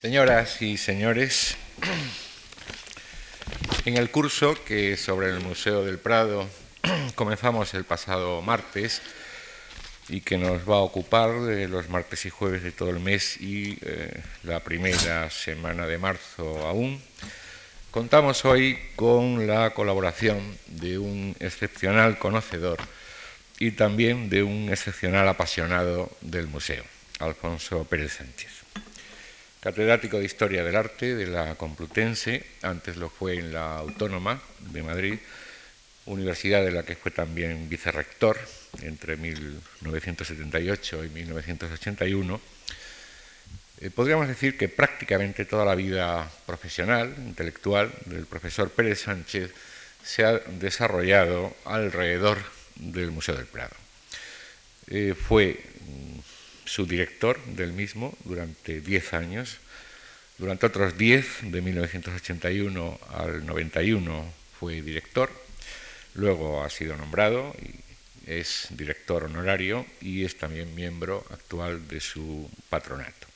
Señoras y señores, en el curso que sobre el Museo del Prado comenzamos el pasado martes y que nos va a ocupar los martes y jueves de todo el mes y eh, la primera semana de marzo aún, contamos hoy con la colaboración de un excepcional conocedor y también de un excepcional apasionado del museo, Alfonso Pérez Sánchez catedrático de Historia del Arte de la Complutense, antes lo fue en la Autónoma de Madrid, universidad de la que fue también vicerrector entre 1978 y 1981. Eh, podríamos decir que prácticamente toda la vida profesional, intelectual del profesor Pérez Sánchez se ha desarrollado alrededor del Museo del Prado. Eh, fue su director del mismo durante 10 años. Durante otros 10, de 1981 al 91, fue director. Luego ha sido nombrado y es director honorario y es también miembro actual de su patronato.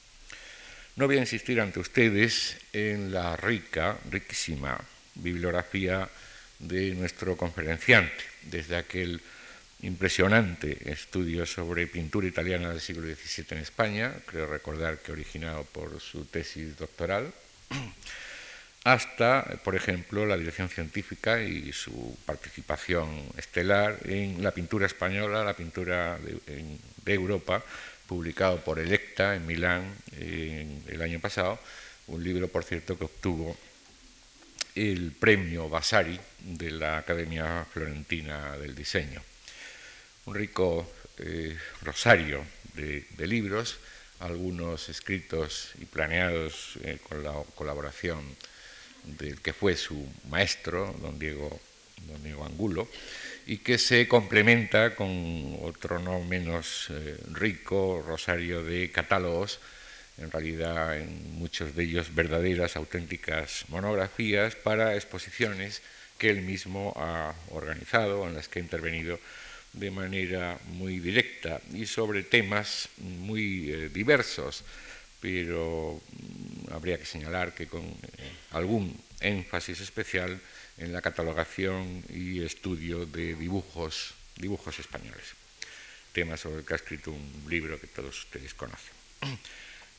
No voy a insistir ante ustedes en la rica, riquísima bibliografía de nuestro conferenciante, desde aquel impresionante estudio sobre pintura italiana del siglo XVII en España, creo recordar que originado por su tesis doctoral, hasta, por ejemplo, la dirección científica y su participación estelar en la pintura española, la pintura de, Europa, publicado por Electa en Milán el año pasado, un libro, por cierto, que obtuvo el premio Vasari de la Academia Florentina del Diseño un rico eh, rosario de, libros, algunos escritos y planeados eh, con la colaboración del que fue su maestro, don Diego, don Diego Angulo, y que se complementa con otro no menos eh, rico rosario de catálogos, en realidad en muchos de ellos verdaderas, auténticas monografías para exposiciones que él mismo ha organizado, en las que ha intervenido de manera muy directa y sobre temas muy eh, diversos, pero mm, habría que señalar que con eh, algún énfasis especial en la catalogación y estudio de dibujos, dibujos españoles, tema sobre el que ha escrito un libro que todos ustedes conocen.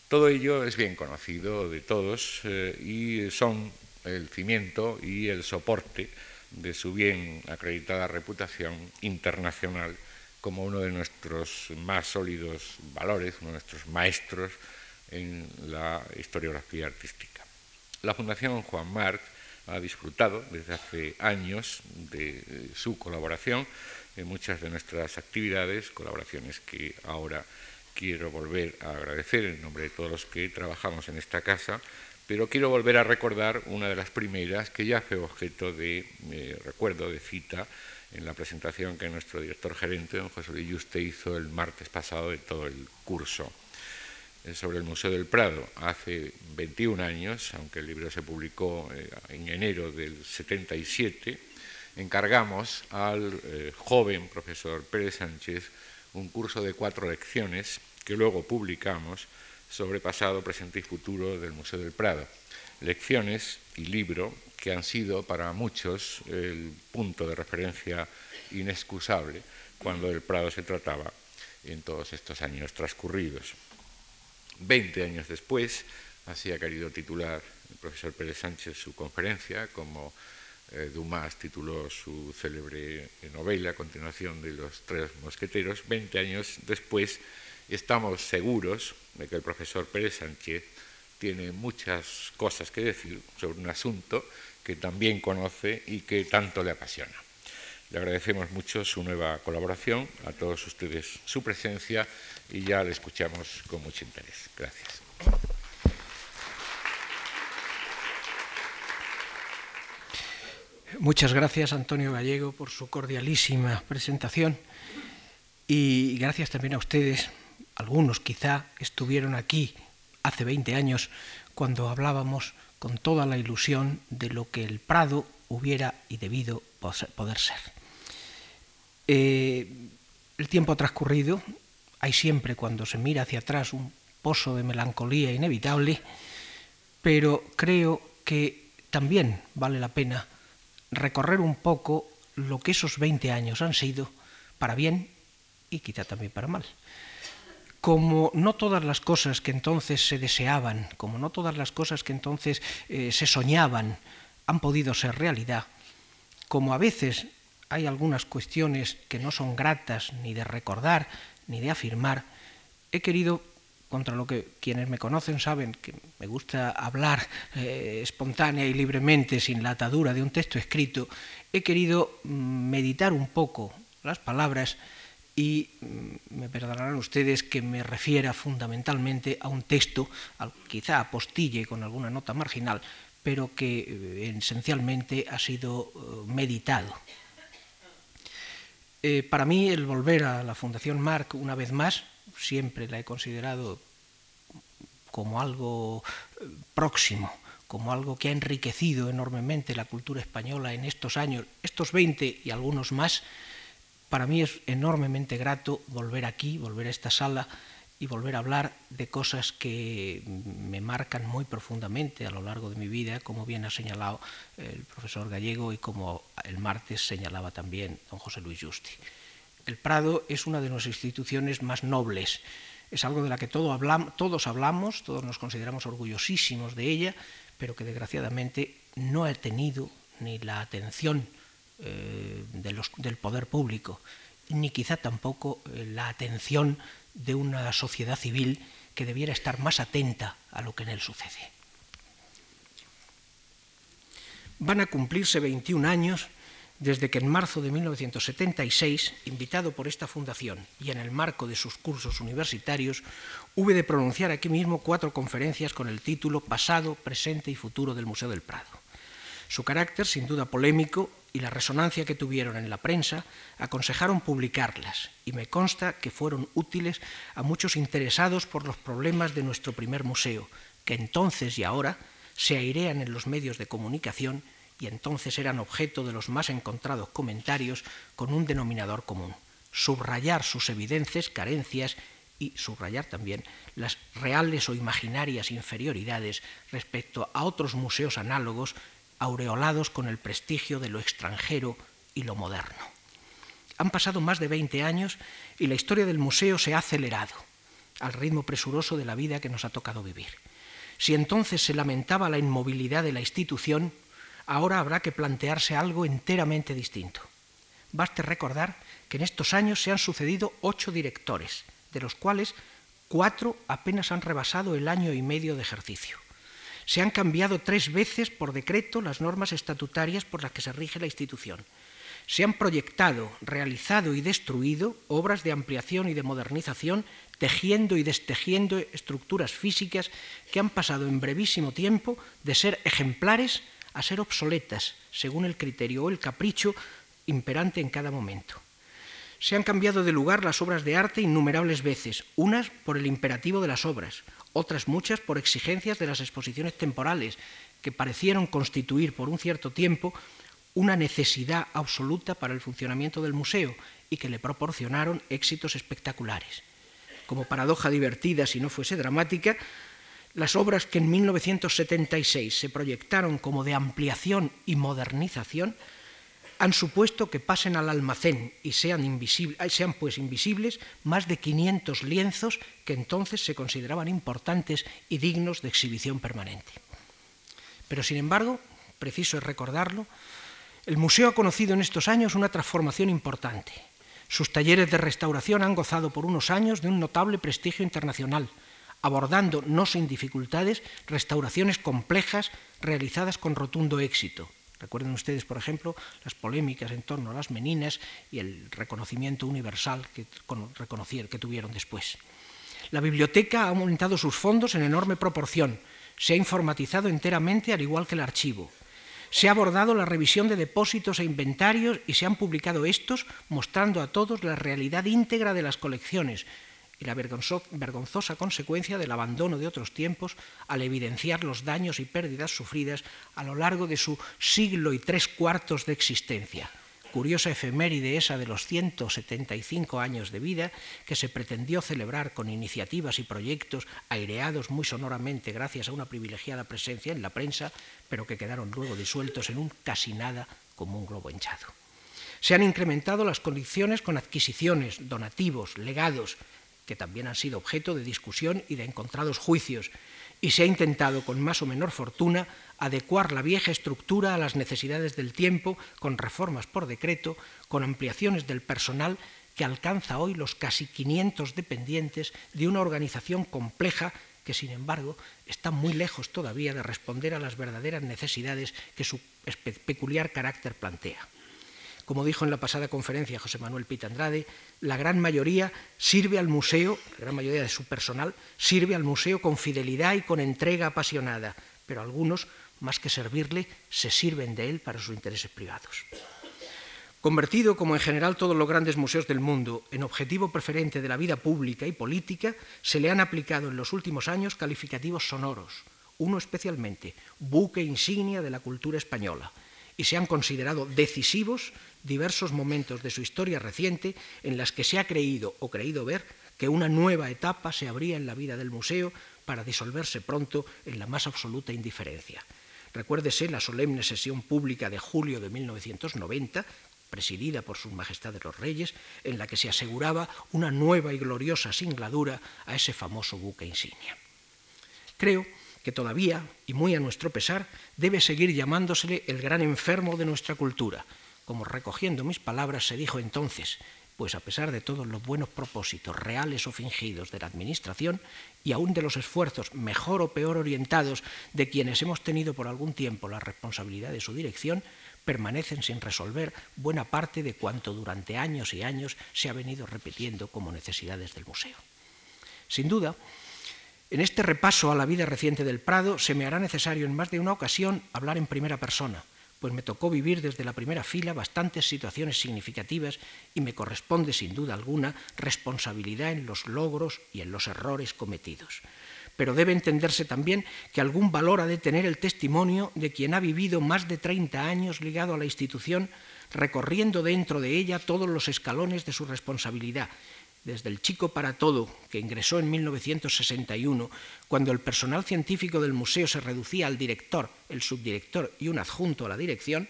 Todo ello es bien conocido de todos eh, y son el cimiento y el soporte de su bien acreditada reputación internacional como uno de nuestros más sólidos valores, uno de nuestros maestros en la historiografía artística. La Fundación Juan Marc ha disfrutado desde hace años de su colaboración en muchas de nuestras actividades, colaboraciones que ahora quiero volver a agradecer en nombre de todos los que trabajamos en esta casa pero quiero volver a recordar una de las primeras que ya fue objeto de eh, recuerdo, de cita, en la presentación que nuestro director gerente, don José Luis Yuste, hizo el martes pasado de todo el curso eh, sobre el Museo del Prado. Hace 21 años, aunque el libro se publicó eh, en enero del 77, encargamos al joven profesor Pérez Sánchez un curso de cuatro lecciones que luego publicamos sobre pasado, presente y futuro del Museo del Prado. Lecciones y libro que han sido para muchos el punto de referencia inexcusable cuando del Prado se trataba en todos estos años transcurridos. Veinte años después, así ha querido titular el profesor Pérez Sánchez su conferencia, como eh, Dumas tituló su célebre novela, a continuación de Los Tres Mosqueteros, veinte años después estamos seguros de que el profesor Pérez Sánchez tiene muchas cosas que decir sobre un asunto que también conoce y que tanto le apasiona. Le agradecemos mucho su nueva colaboración, a todos ustedes su presencia y ya le escuchamos con mucho interés. Gracias. Muchas gracias, Antonio Gallego, por su cordialísima presentación y gracias también a ustedes algunos quizá estuvieron aquí hace 20 años cuando hablábamos con toda la ilusión de lo que el Prado hubiera y debido poder ser. Eh, el tiempo transcurrido, hay siempre cuando se mira hacia atrás un pozo de melancolía inevitable, pero creo que también vale la pena recorrer un poco lo que esos 20 años han sido para bien y quizá también para mal. Como no todas las cosas que entonces se deseaban, como no todas las cosas que entonces eh, se soñaban han podido ser realidad, como a veces hay algunas cuestiones que no son gratas ni de recordar ni de afirmar, he querido contra lo que quienes me conocen saben que me gusta hablar eh, espontánea y libremente sin la atadura de un texto escrito, he querido mm, meditar un poco las palabras y mm, me perdonarán ustedes que me refiera fundamentalmente a un texto, quizá apostille con alguna nota marginal, pero que eh, esencialmente ha sido eh, meditado. para mí el volver a la Fundación Marc una vez más siempre la he considerado como algo eh, próximo, como algo que ha enriquecido enormemente la cultura española en estos años, estos 20 y algunos más. Para mí es enormemente grato volver aquí, volver a esta sala y volver a hablar de cosas que me marcan muy profundamente a lo largo de mi vida, como bien ha señalado el profesor Gallego y como el martes señalaba también don José Luis Justi. El Prado es una de las instituciones más nobles, es algo de la que todos hablamos, todos nos consideramos orgullosísimos de ella, pero que desgraciadamente no ha tenido ni la atención eh, del poder público, ni quizá tampoco eh, la atención de una sociedad civil que debiera estar más atenta a lo que en él sucede. Van a cumplirse 21 años desde que en marzo de 1976, invitado por esta fundación y en el marco de sus cursos universitarios, hube de pronunciar aquí mismo cuatro conferencias con el título Pasado, Presente y Futuro del Museo del Prado. Su carácter, sin duda polémico, y la resonancia que tuvieron en la prensa aconsejaron publicarlas, y me consta que fueron útiles a muchos interesados por los problemas de nuestro primer museo, que entonces y ahora se airean en los medios de comunicación y entonces eran objeto de los más encontrados comentarios con un denominador común, subrayar sus evidentes carencias y subrayar también las reales o imaginarias inferioridades respecto a otros museos análogos aureolados con el prestigio de lo extranjero y lo moderno. Han pasado más de 20 años y la historia del museo se ha acelerado al ritmo presuroso de la vida que nos ha tocado vivir. Si entonces se lamentaba la inmovilidad de la institución, ahora habrá que plantearse algo enteramente distinto. Baste recordar que en estos años se han sucedido ocho directores, de los cuales cuatro apenas han rebasado el año y medio de ejercicio. Se han cambiado tres veces por decreto las normas estatutarias por las que se rige la institución. Se han proyectado, realizado y destruido obras de ampliación y de modernización, tejiendo y destejiendo estructuras físicas que han pasado en brevísimo tiempo de ser ejemplares a ser obsoletas según el criterio o el capricho imperante en cada momento. Se han cambiado de lugar las obras de arte innumerables veces, unas por el imperativo de las obras, otras muchas por exigencias de las exposiciones temporales, que parecieron constituir por un cierto tiempo una necesidad absoluta para el funcionamiento del museo y que le proporcionaron éxitos espectaculares. Como paradoja divertida, si no fuese dramática, las obras que en 1976 se proyectaron como de ampliación y modernización han supuesto que pasen al almacén y sean, sean pues invisibles más de 500 lienzos que entonces se consideraban importantes y dignos de exhibición permanente. Pero sin embargo, preciso es recordarlo, el museo ha conocido en estos años una transformación importante. Sus talleres de restauración han gozado por unos años de un notable prestigio internacional abordando, no sin dificultades, restauraciones complejas realizadas con rotundo éxito. Recuerden ustedes, por ejemplo, las polémicas en torno a las meninas y el reconocimiento universal que, tuvieron después. La biblioteca ha aumentado sus fondos en enorme proporción, se ha informatizado enteramente al igual que el archivo. Se ha abordado la revisión de depósitos e inventarios y se han publicado estos mostrando a todos la realidad íntegra de las colecciones, y la vergonzosa consecuencia del abandono de otros tiempos al evidenciar los daños y pérdidas sufridas a lo largo de su siglo y tres cuartos de existencia, curiosa efeméride esa de los 175 años de vida que se pretendió celebrar con iniciativas y proyectos aireados muy sonoramente gracias a una privilegiada presencia en la prensa, pero que quedaron luego disueltos en un casi nada como un globo hinchado. Se han incrementado las condiciones con adquisiciones, donativos, legados, que también han sido objeto de discusión y de encontrados juicios, y se ha intentado, con más o menor fortuna, adecuar la vieja estructura a las necesidades del tiempo, con reformas por decreto, con ampliaciones del personal que alcanza hoy los casi 500 dependientes de una organización compleja que, sin embargo, está muy lejos todavía de responder a las verdaderas necesidades que su peculiar carácter plantea. Como dijo en la pasada conferencia José Manuel Pita Andrade, la gran mayoría sirve al museo, la gran mayoría de su personal sirve al museo con fidelidad y con entrega apasionada, pero algunos, más que servirle, se sirven de él para sus intereses privados. Convertido, como en general todos los grandes museos del mundo, en objetivo preferente de la vida pública y política, se le han aplicado en los últimos años calificativos sonoros, uno especialmente, buque insignia de la cultura española, y se han considerado decisivos diversos momentos de su historia reciente en las que se ha creído o creído ver que una nueva etapa se abría en la vida del museo para disolverse pronto en la más absoluta indiferencia. Recuérdese la solemne sesión pública de julio de 1990, presidida por Sus Majestades los Reyes, en la que se aseguraba una nueva y gloriosa singladura a ese famoso buque insignia. Creo que todavía, y muy a nuestro pesar, debe seguir llamándosele el gran enfermo de nuestra cultura, como recogiendo mis palabras se dijo entonces, pues a pesar de todos los buenos propósitos reales o fingidos de la Administración y aún de los esfuerzos mejor o peor orientados de quienes hemos tenido por algún tiempo la responsabilidad de su dirección, permanecen sin resolver buena parte de cuanto durante años y años se ha venido repitiendo como necesidades del museo. Sin duda, en este repaso a la vida reciente del Prado se me hará necesario en más de una ocasión hablar en primera persona, pues me tocó vivir desde la primera fila bastantes situaciones significativas y me corresponde sin duda alguna responsabilidad en los logros y en los errores cometidos. Pero debe entenderse también que algún valor ha de tener el testimonio de quien ha vivido más de 30 años ligado a la institución, recorriendo dentro de ella todos los escalones de su responsabilidad desde el Chico para Todo, que ingresó en 1961, cuando el personal científico del museo se reducía al director, el subdirector y un adjunto a la dirección,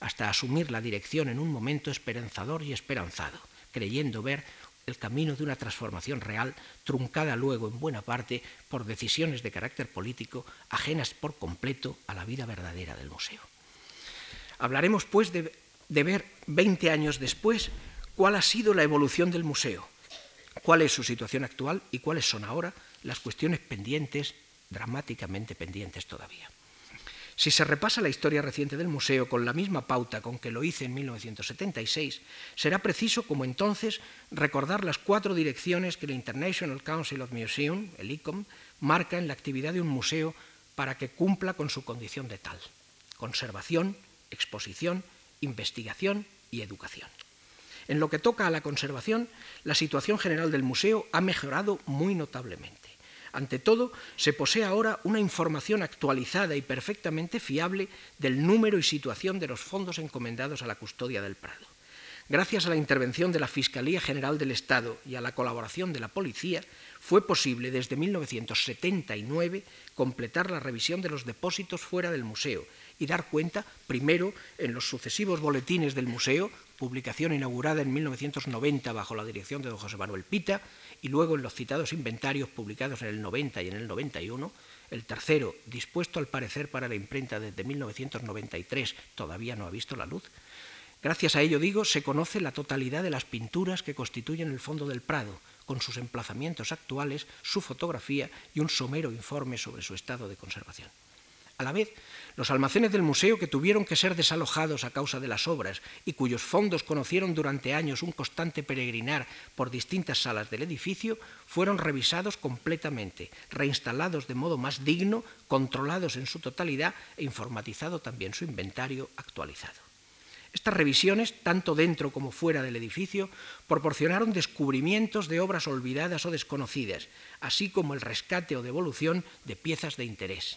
hasta asumir la dirección en un momento esperanzador y esperanzado, creyendo ver el camino de una transformación real, truncada luego en buena parte por decisiones de carácter político ajenas por completo a la vida verdadera del museo. Hablaremos, pues, de, de ver 20 años después cuál ha sido la evolución del museo, cuál es su situación actual y cuáles son ahora las cuestiones pendientes, dramáticamente pendientes todavía. Si se repasa la historia reciente del museo con la misma pauta con que lo hice en 1976, será preciso, como entonces, recordar las cuatro direcciones que el International Council of Museum, el ICOM, marca en la actividad de un museo para que cumpla con su condición de tal. Conservación, exposición, investigación y educación. En lo que toca a la conservación, la situación general del museo ha mejorado muy notablemente. Ante todo, se posee ahora una información actualizada y perfectamente fiable del número y situación de los fondos encomendados a la custodia del Prado. Gracias a la intervención de la Fiscalía General del Estado y a la colaboración de la Policía, fue posible desde 1979 completar la revisión de los depósitos fuera del museo y dar cuenta, primero, en los sucesivos boletines del museo, publicación inaugurada en 1990 bajo la dirección de don José Manuel Pita, y luego en los citados inventarios publicados en el 90 y en el 91, el tercero, dispuesto al parecer para la imprenta desde 1993, todavía no ha visto la luz. Gracias a ello, digo, se conoce la totalidad de las pinturas que constituyen el fondo del Prado, con sus emplazamientos actuales, su fotografía y un somero informe sobre su estado de conservación. A la vez, los almacenes del museo que tuvieron que ser desalojados a causa de las obras y cuyos fondos conocieron durante años un constante peregrinar por distintas salas del edificio, fueron revisados completamente, reinstalados de modo más digno, controlados en su totalidad e informatizado también su inventario actualizado. Estas revisiones, tanto dentro como fuera del edificio, proporcionaron descubrimientos de obras olvidadas o desconocidas, así como el rescate o devolución de piezas de interés.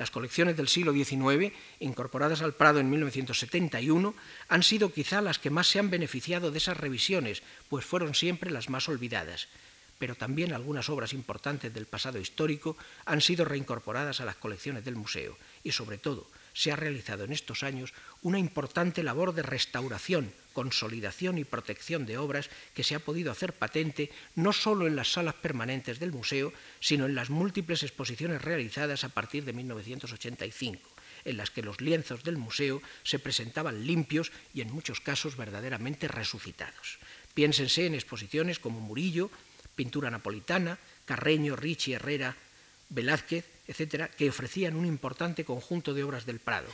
Las colecciones del siglo XIX, incorporadas al Prado en 1971, han sido quizá las que más se han beneficiado de esas revisiones, pues fueron siempre las más olvidadas. Pero también algunas obras importantes del pasado histórico han sido reincorporadas a las colecciones del museo y, sobre todo, se ha realizado en estos años una importante labor de restauración, consolidación y protección de obras que se ha podido hacer patente no solo en las salas permanentes del museo, sino en las múltiples exposiciones realizadas a partir de 1985 en las que los lienzos del museo se presentaban limpios y en muchos casos verdaderamente resucitados. Piénsense en exposiciones como Murillo, pintura napolitana, Carreño, Ricci, Herrera, Velázquez, etcétera, que ofrecían un importante conjunto de obras del Prado,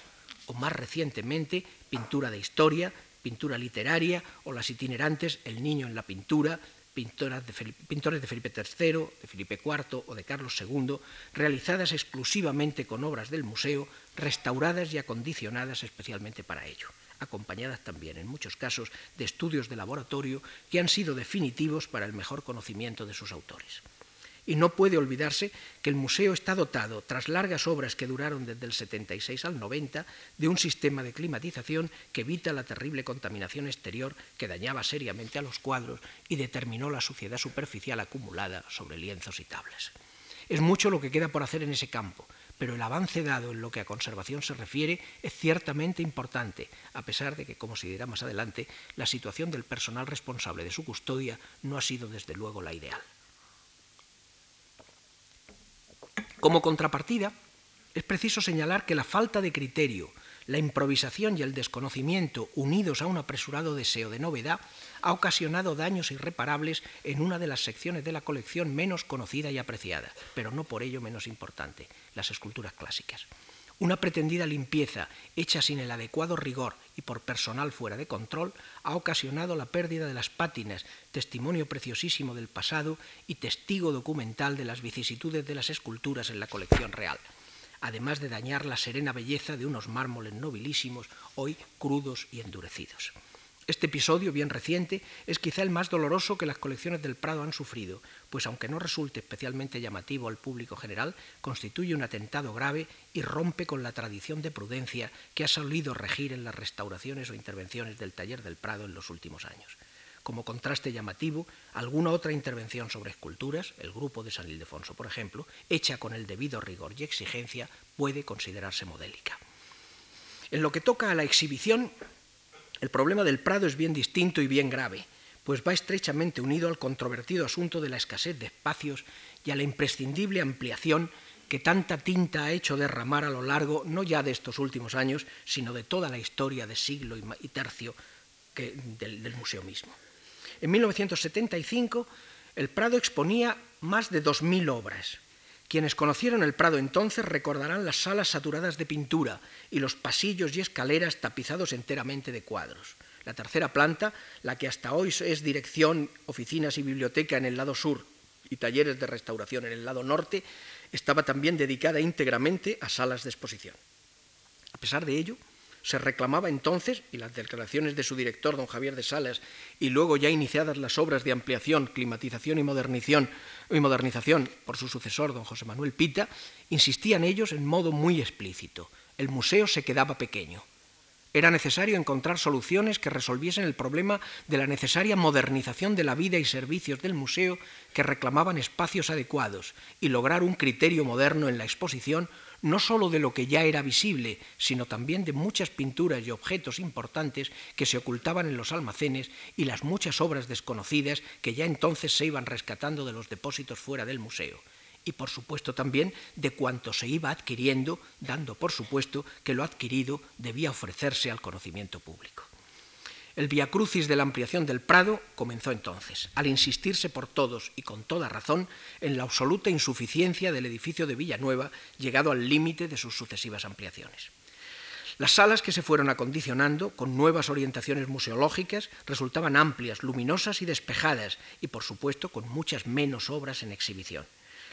o más recientemente pintura de historia, pintura literaria o las itinerantes El niño en la pintura, pintores de Felipe III, de Felipe IV o de Carlos II, realizadas exclusivamente con obras del museo, restauradas y acondicionadas especialmente para ello, acompañadas también en muchos casos de estudios de laboratorio que han sido definitivos para el mejor conocimiento de sus autores. Y no puede olvidarse que el museo está dotado, tras largas obras que duraron desde el 76 al 90, de un sistema de climatización que evita la terrible contaminación exterior que dañaba seriamente a los cuadros y determinó la suciedad superficial acumulada sobre lienzos y tablas. Es mucho lo que queda por hacer en ese campo, pero el avance dado en lo que a conservación se refiere es ciertamente importante, a pesar de que, como se dirá más adelante, la situación del personal responsable de su custodia no ha sido desde luego la ideal. Como contrapartida, es preciso señalar que la falta de criterio, la improvisación y el desconocimiento, unidos a un apresurado deseo de novedad, ha ocasionado daños irreparables en una de las secciones de la colección menos conocida y apreciada, pero no por ello menos importante, las esculturas clásicas. Una pretendida limpieza hecha sin el adecuado rigor y por personal fuera de control ha ocasionado la pérdida de las pátinas, testimonio preciosísimo del pasado y testigo documental de las vicisitudes de las esculturas en la colección real, además de dañar la serena belleza de unos mármoles nobilísimos, hoy crudos y endurecidos. Este episodio, bien reciente, es quizá el más doloroso que las colecciones del Prado han sufrido, pues aunque no resulte especialmente llamativo al público general, constituye un atentado grave y rompe con la tradición de prudencia que ha solido regir en las restauraciones o intervenciones del taller del Prado en los últimos años. Como contraste llamativo, alguna otra intervención sobre esculturas, el grupo de San Ildefonso, por ejemplo, hecha con el debido rigor y exigencia, puede considerarse modélica. En lo que toca a la exhibición, el problema del Prado es bien distinto y bien grave, pues va estrechamente unido al controvertido asunto de la escasez de espacios y a la imprescindible ampliación que tanta tinta ha hecho derramar a lo largo no ya de estos últimos años, sino de toda la historia de siglo y tercio del, del museo mismo. En 1975, el Prado exponía más de 2.000 obras, quienes conocieron el Prado entonces recordarán las salas saturadas de pintura y los pasillos y escaleras tapizados enteramente de cuadros. La tercera planta, la que hasta hoy es dirección, oficinas y biblioteca en el lado sur y talleres de restauración en el lado norte, estaba también dedicada íntegramente a salas de exposición. A pesar de ello, se reclamaba entonces, y las declaraciones de su director, don Javier de Salas, y luego ya iniciadas las obras de ampliación, climatización y modernización, modernización por su sucesor, don José Manuel Pita, insistían ellos en modo muy explícito. El museo se quedaba pequeño. Era necesario encontrar soluciones que resolviesen el problema de la necesaria modernización de la vida y servicios del museo que reclamaban espacios adecuados y lograr un criterio moderno en la exposición no sólo de lo que ya era visible, sino también de muchas pinturas y objetos importantes que se ocultaban en los almacenes y las muchas obras desconocidas que ya entonces se iban rescatando de los depósitos fuera del museo. Y por supuesto también de cuanto se iba adquiriendo, dando por supuesto que lo adquirido debía ofrecerse al conocimiento público. El viacrucis de la ampliación del Prado comenzó entonces, al insistirse por todos y con toda razón en la absoluta insuficiencia del edificio de Villanueva, llegado al límite de sus sucesivas ampliaciones. Las salas que se fueron acondicionando, con nuevas orientaciones museológicas, resultaban amplias, luminosas y despejadas, y por supuesto con muchas menos obras en exhibición.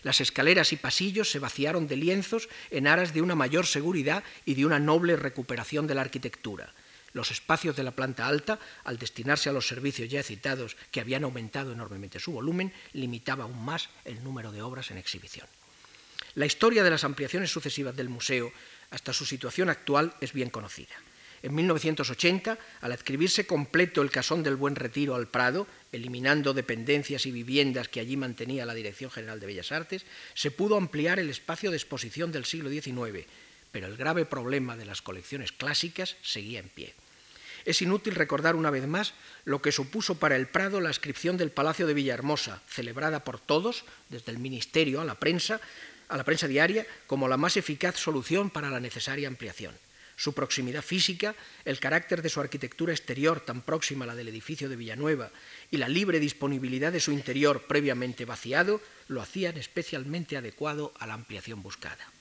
Las escaleras y pasillos se vaciaron de lienzos en aras de una mayor seguridad y de una noble recuperación de la arquitectura. Los espacios de la planta alta, al destinarse a los servicios ya citados, que habían aumentado enormemente su volumen, limitaba aún más el número de obras en exhibición. La historia de las ampliaciones sucesivas del museo hasta su situación actual es bien conocida. En 1980, al adscribirse completo el casón del Buen Retiro al Prado, eliminando dependencias y viviendas que allí mantenía la Dirección General de Bellas Artes, se pudo ampliar el espacio de exposición del siglo XIX, pero el grave problema de las colecciones clásicas seguía en pie. Es inútil recordar una vez más lo que supuso para el Prado la inscripción del Palacio de Villahermosa, celebrada por todos, desde el Ministerio a la prensa, a la prensa diaria, como la más eficaz solución para la necesaria ampliación. Su proximidad física, el carácter de su arquitectura exterior tan próxima a la del edificio de Villanueva y la libre disponibilidad de su interior previamente vaciado lo hacían especialmente adecuado a la ampliación buscada.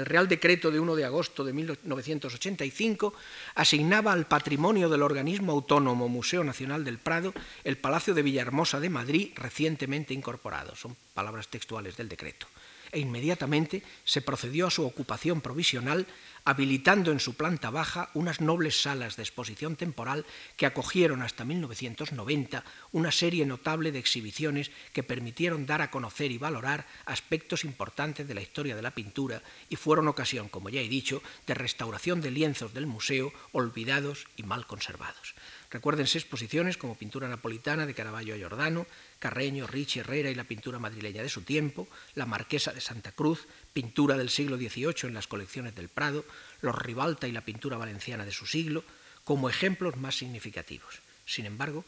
El Real Decreto de 1 de agosto de 1985 asignaba al patrimonio del organismo autónomo Museo Nacional del Prado el Palacio de Villahermosa de Madrid recientemente incorporado. Son palabras textuales del decreto e inmediatamente se procedió a su ocupación provisional, habilitando en su planta baja unas nobles salas de exposición temporal que acogieron hasta 1990 una serie notable de exhibiciones que permitieron dar a conocer y valorar aspectos importantes de la historia de la pintura y fueron ocasión, como ya he dicho, de restauración de lienzos del museo olvidados y mal conservados. Recuérdense exposiciones como Pintura Napolitana de Caravaggio a Giordano, Carreño, Ricci, Herrera y la pintura madrileña de su tiempo, La Marquesa de Santa Cruz, pintura del siglo XVIII en las colecciones del Prado, Los Ribalta y la pintura valenciana de su siglo, como ejemplos más significativos. Sin embargo,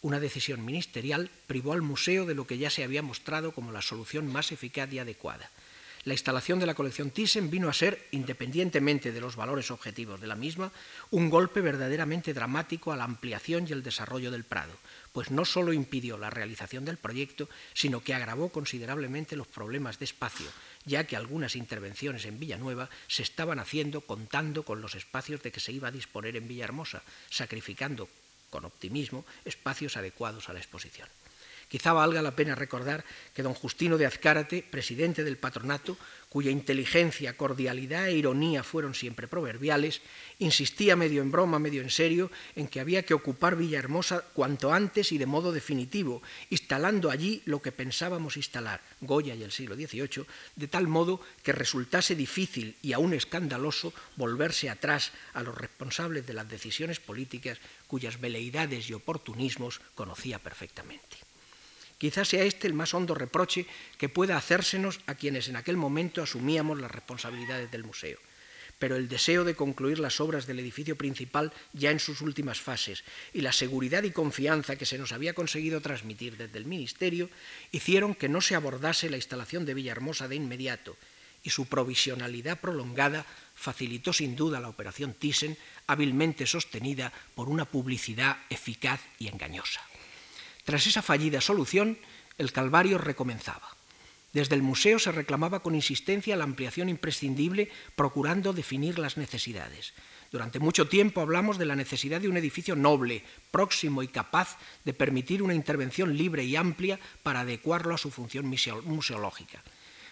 una decisión ministerial privó al museo de lo que ya se había mostrado como la solución más eficaz y adecuada, la instalación de la colección Thyssen vino a ser, independientemente de los valores objetivos de la misma, un golpe verdaderamente dramático a la ampliación y el desarrollo del Prado, pues no solo impidió la realización del proyecto, sino que agravó considerablemente los problemas de espacio, ya que algunas intervenciones en Villanueva se estaban haciendo contando con los espacios de que se iba a disponer en Villahermosa, sacrificando con optimismo espacios adecuados a la exposición. Quizá valga la pena recordar que don Justino de Azcárate, presidente del patronato, cuya inteligencia, cordialidad e ironía fueron siempre proverbiales, insistía medio en broma, medio en serio, en que había que ocupar Villahermosa cuanto antes y de modo definitivo, instalando allí lo que pensábamos instalar, Goya y el siglo XVIII, de tal modo que resultase difícil y aún escandaloso volverse atrás a los responsables de las decisiones políticas cuyas veleidades y oportunismos conocía perfectamente. Quizás sea este el más hondo reproche que pueda hacérsenos a quienes en aquel momento asumíamos las responsabilidades del museo. Pero el deseo de concluir las obras del edificio principal ya en sus últimas fases y la seguridad y confianza que se nos había conseguido transmitir desde el Ministerio hicieron que no se abordase la instalación de Villahermosa de inmediato y su provisionalidad prolongada facilitó sin duda la operación Thyssen, hábilmente sostenida por una publicidad eficaz y engañosa. Tras esa fallida solución, el calvario recomenzaba. Desde el museo se reclamaba con insistencia la ampliación imprescindible, procurando definir las necesidades. Durante mucho tiempo hablamos de la necesidad de un edificio noble, próximo y capaz de permitir una intervención libre y amplia para adecuarlo a su función museológica.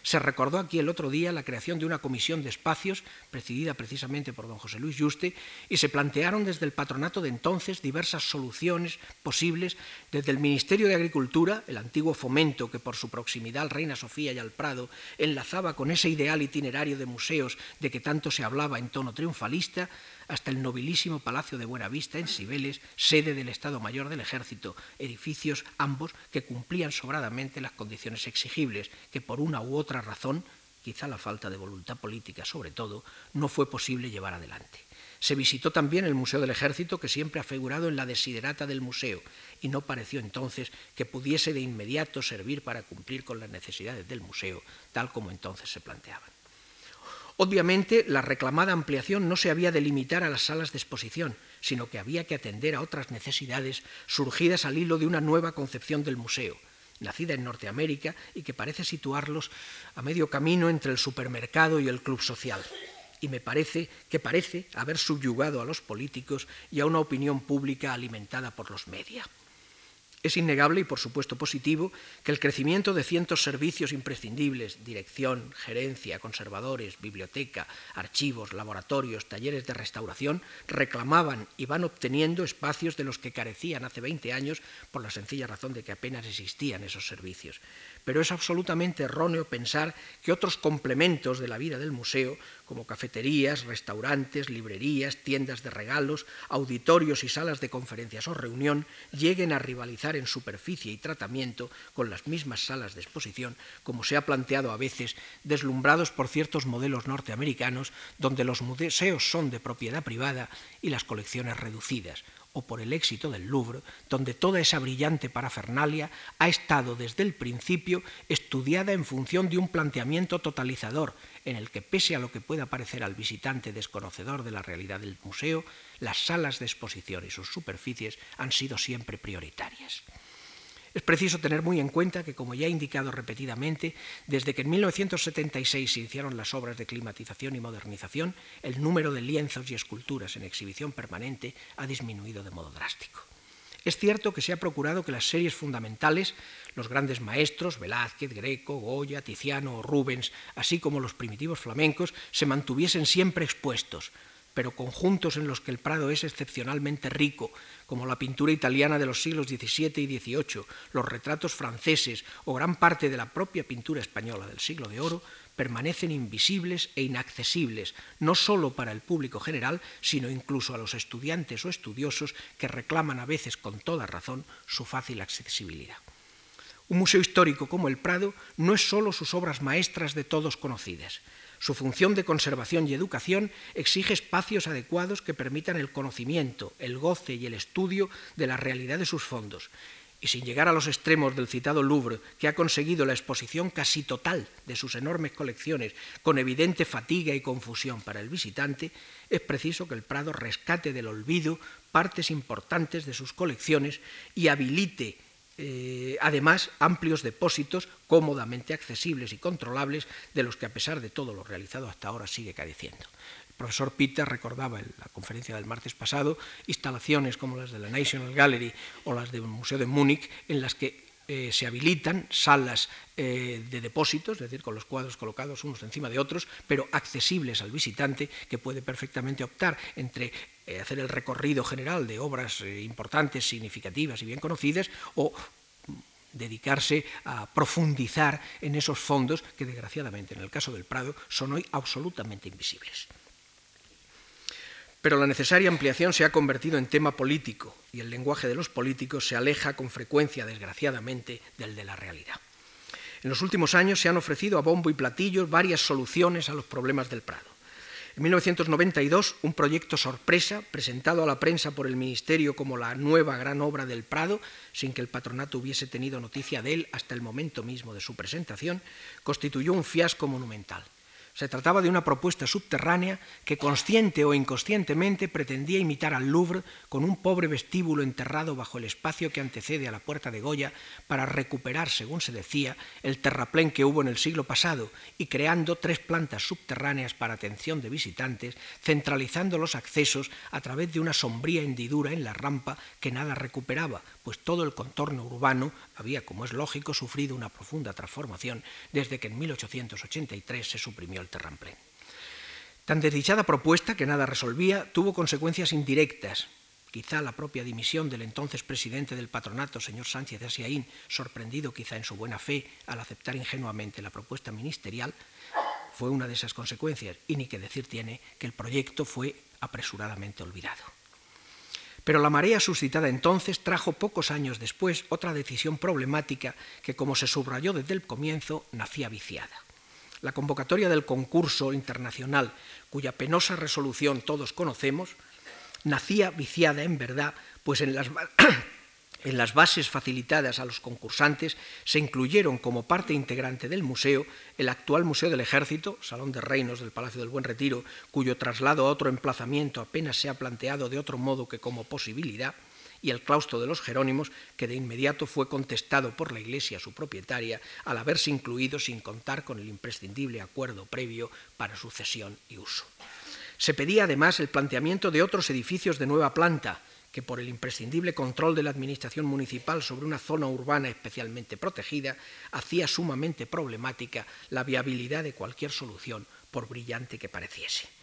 Se recordó aquí el otro día la creación de una comisión de espacios, presidida precisamente por don José Luis Juste, y se plantearon desde el patronato de entonces diversas soluciones posibles, desde el Ministerio de Agricultura, el antiguo fomento que por su proximidad al Reina Sofía y al Prado enlazaba con ese ideal itinerario de museos de que tanto se hablaba en tono triunfalista, hasta el nobilísimo Palacio de Buenavista en Cibeles, sede del Estado Mayor del Ejército, edificios ambos que cumplían sobradamente las condiciones exigibles, que por una u otra razón, quizá la falta de voluntad política sobre todo, no fue posible llevar adelante. Se visitó también el Museo del Ejército, que siempre ha figurado en la desiderata del museo, y no pareció entonces que pudiese de inmediato servir para cumplir con las necesidades del museo, tal como entonces se planteaban. Obviamente, la reclamada ampliación no se había de limitar a las salas de exposición, sino que había que atender a otras necesidades surgidas al hilo de una nueva concepción del museo, nacida en Norteamérica y que parece situarlos a medio camino entre el supermercado y el club social. Y me parece que parece haber subyugado a los políticos y a una opinión pública alimentada por los medios. Es innegable y por supuesto positivo que el crecimiento de cientos servicios imprescindibles, dirección, gerencia, conservadores, biblioteca, archivos, laboratorios, talleres de restauración, reclamaban y van obteniendo espacios de los que carecían hace 20 años por la sencilla razón de que apenas existían esos servicios. Pero es absolutamente erróneo pensar que otros complementos de la vida del museo, como cafeterías, restaurantes, librerías, tiendas de regalos, auditorios y salas de conferencias o reunión, lleguen a rivalizar en superficie y tratamiento con las mismas salas de exposición, como se ha planteado a veces, deslumbrados por ciertos modelos norteamericanos, donde los museos son de propiedad privada y las colecciones reducidas o por el éxito del Louvre, donde toda esa brillante parafernalia ha estado desde el principio estudiada en función de un planteamiento totalizador, en el que, pese a lo que pueda parecer al visitante desconocedor de la realidad del museo, las salas de exposición y sus superficies han sido siempre prioritarias. Es preciso tener muy en cuenta que, como ya he indicado repetidamente, desde que en 1976 se iniciaron las obras de climatización y modernización, el número de lienzos y esculturas en exhibición permanente ha disminuido de modo drástico. Es cierto que se ha procurado que las series fundamentales, los grandes maestros, Velázquez, Greco, Goya, Tiziano o Rubens, así como los primitivos flamencos, se mantuviesen siempre expuestos, pero conjuntos en los que el Prado es excepcionalmente rico, como la pintura italiana de los siglos XVII y XVIII, los retratos franceses o gran parte de la propia pintura española del siglo de oro, permanecen invisibles e inaccesibles, no sólo para el público general, sino incluso a los estudiantes o estudiosos que reclaman a veces con toda razón su fácil accesibilidad. Un museo histórico como el Prado no es sólo sus obras maestras de todos conocidas, su función de conservación y educación exige espacios adecuados que permitan el conocimiento, el goce y el estudio de la realidad de sus fondos. Y sin llegar a los extremos del citado Louvre, que ha conseguido la exposición casi total de sus enormes colecciones con evidente fatiga y confusión para el visitante, es preciso que el Prado rescate del olvido partes importantes de sus colecciones y habilite eh, además amplios depósitos cómodamente accesibles y controlables de los que a pesar de todo lo realizado hasta ahora sigue careciendo. El profesor Peter recordaba en la conferencia del martes pasado instalaciones como las de la National Gallery o las del Museo de Múnich en las que eh, se habilitan salas eh, de depósitos, es decir, con los cuadros colocados unos encima de otros, pero accesibles al visitante que puede perfectamente optar entre eh, hacer el recorrido general de obras importantes, significativas y bien conocidas o dedicarse a profundizar en esos fondos que desgraciadamente en el caso del Prado son hoy absolutamente invisibles pero la necesaria ampliación se ha convertido en tema político y el lenguaje de los políticos se aleja con frecuencia, desgraciadamente, del de la realidad. En los últimos años se han ofrecido a bombo y platillo varias soluciones a los problemas del Prado. En 1992, un proyecto sorpresa, presentado a la prensa por el Ministerio como la nueva gran obra del Prado, sin que el patronato hubiese tenido noticia de él hasta el momento mismo de su presentación, constituyó un fiasco monumental. Se trataba de una propuesta subterránea que consciente o inconscientemente pretendía imitar al Louvre con un pobre vestíbulo enterrado bajo el espacio que antecede a la puerta de Goya para recuperar, según se decía, el terraplén que hubo en el siglo pasado y creando tres plantas subterráneas para atención de visitantes, centralizando los accesos a través de una sombría hendidura en la rampa que nada recuperaba, pues todo el contorno urbano había, como es lógico, sufrido una profunda transformación desde que en 1883 se suprimió Tan desdichada propuesta, que nada resolvía, tuvo consecuencias indirectas. Quizá la propia dimisión del entonces presidente del patronato, señor Sánchez de Asiaín, sorprendido quizá en su buena fe al aceptar ingenuamente la propuesta ministerial, fue una de esas consecuencias, y ni que decir tiene que el proyecto fue apresuradamente olvidado. Pero la marea suscitada entonces trajo pocos años después otra decisión problemática que, como se subrayó desde el comienzo, nacía viciada. La convocatoria del concurso internacional, cuya penosa resolución todos conocemos, nacía viciada en verdad, pues en las, bases facilitadas a los concursantes se incluyeron como parte integrante del museo el actual Museo del Ejército, Salón de Reinos del Palacio del Buen Retiro, cuyo traslado a otro emplazamiento apenas se ha planteado de otro modo que como posibilidad, y el claustro de los Jerónimos, que de inmediato fue contestado por la Iglesia, su propietaria, al haberse incluido sin contar con el imprescindible acuerdo previo para su cesión y uso. Se pedía además el planteamiento de otros edificios de nueva planta, que por el imprescindible control de la Administración municipal sobre una zona urbana especialmente protegida, hacía sumamente problemática la viabilidad de cualquier solución, por brillante que pareciese.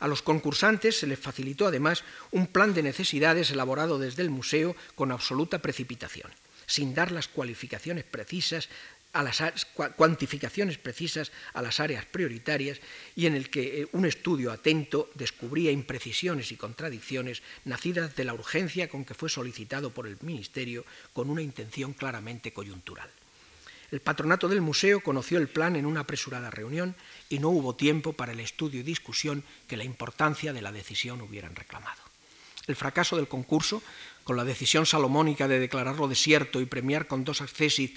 A los concursantes se les facilitó además un plan de necesidades elaborado desde el museo con absoluta precipitación, sin dar las cualificaciones precisas las cuantificaciones precisas a las áreas prioritarias y en el que eh, un estudio atento descubría imprecisiones y contradicciones nacidas de la urgencia con que fue solicitado por el Ministerio con una intención claramente coyuntural. El patronato del museo conoció el plan en una apresurada reunión y no hubo tiempo para el estudio y discusión que la importancia de la decisión hubieran reclamado. El fracaso del concurso con la decisión salomónica de declararlo desierto y premiar con dos accesis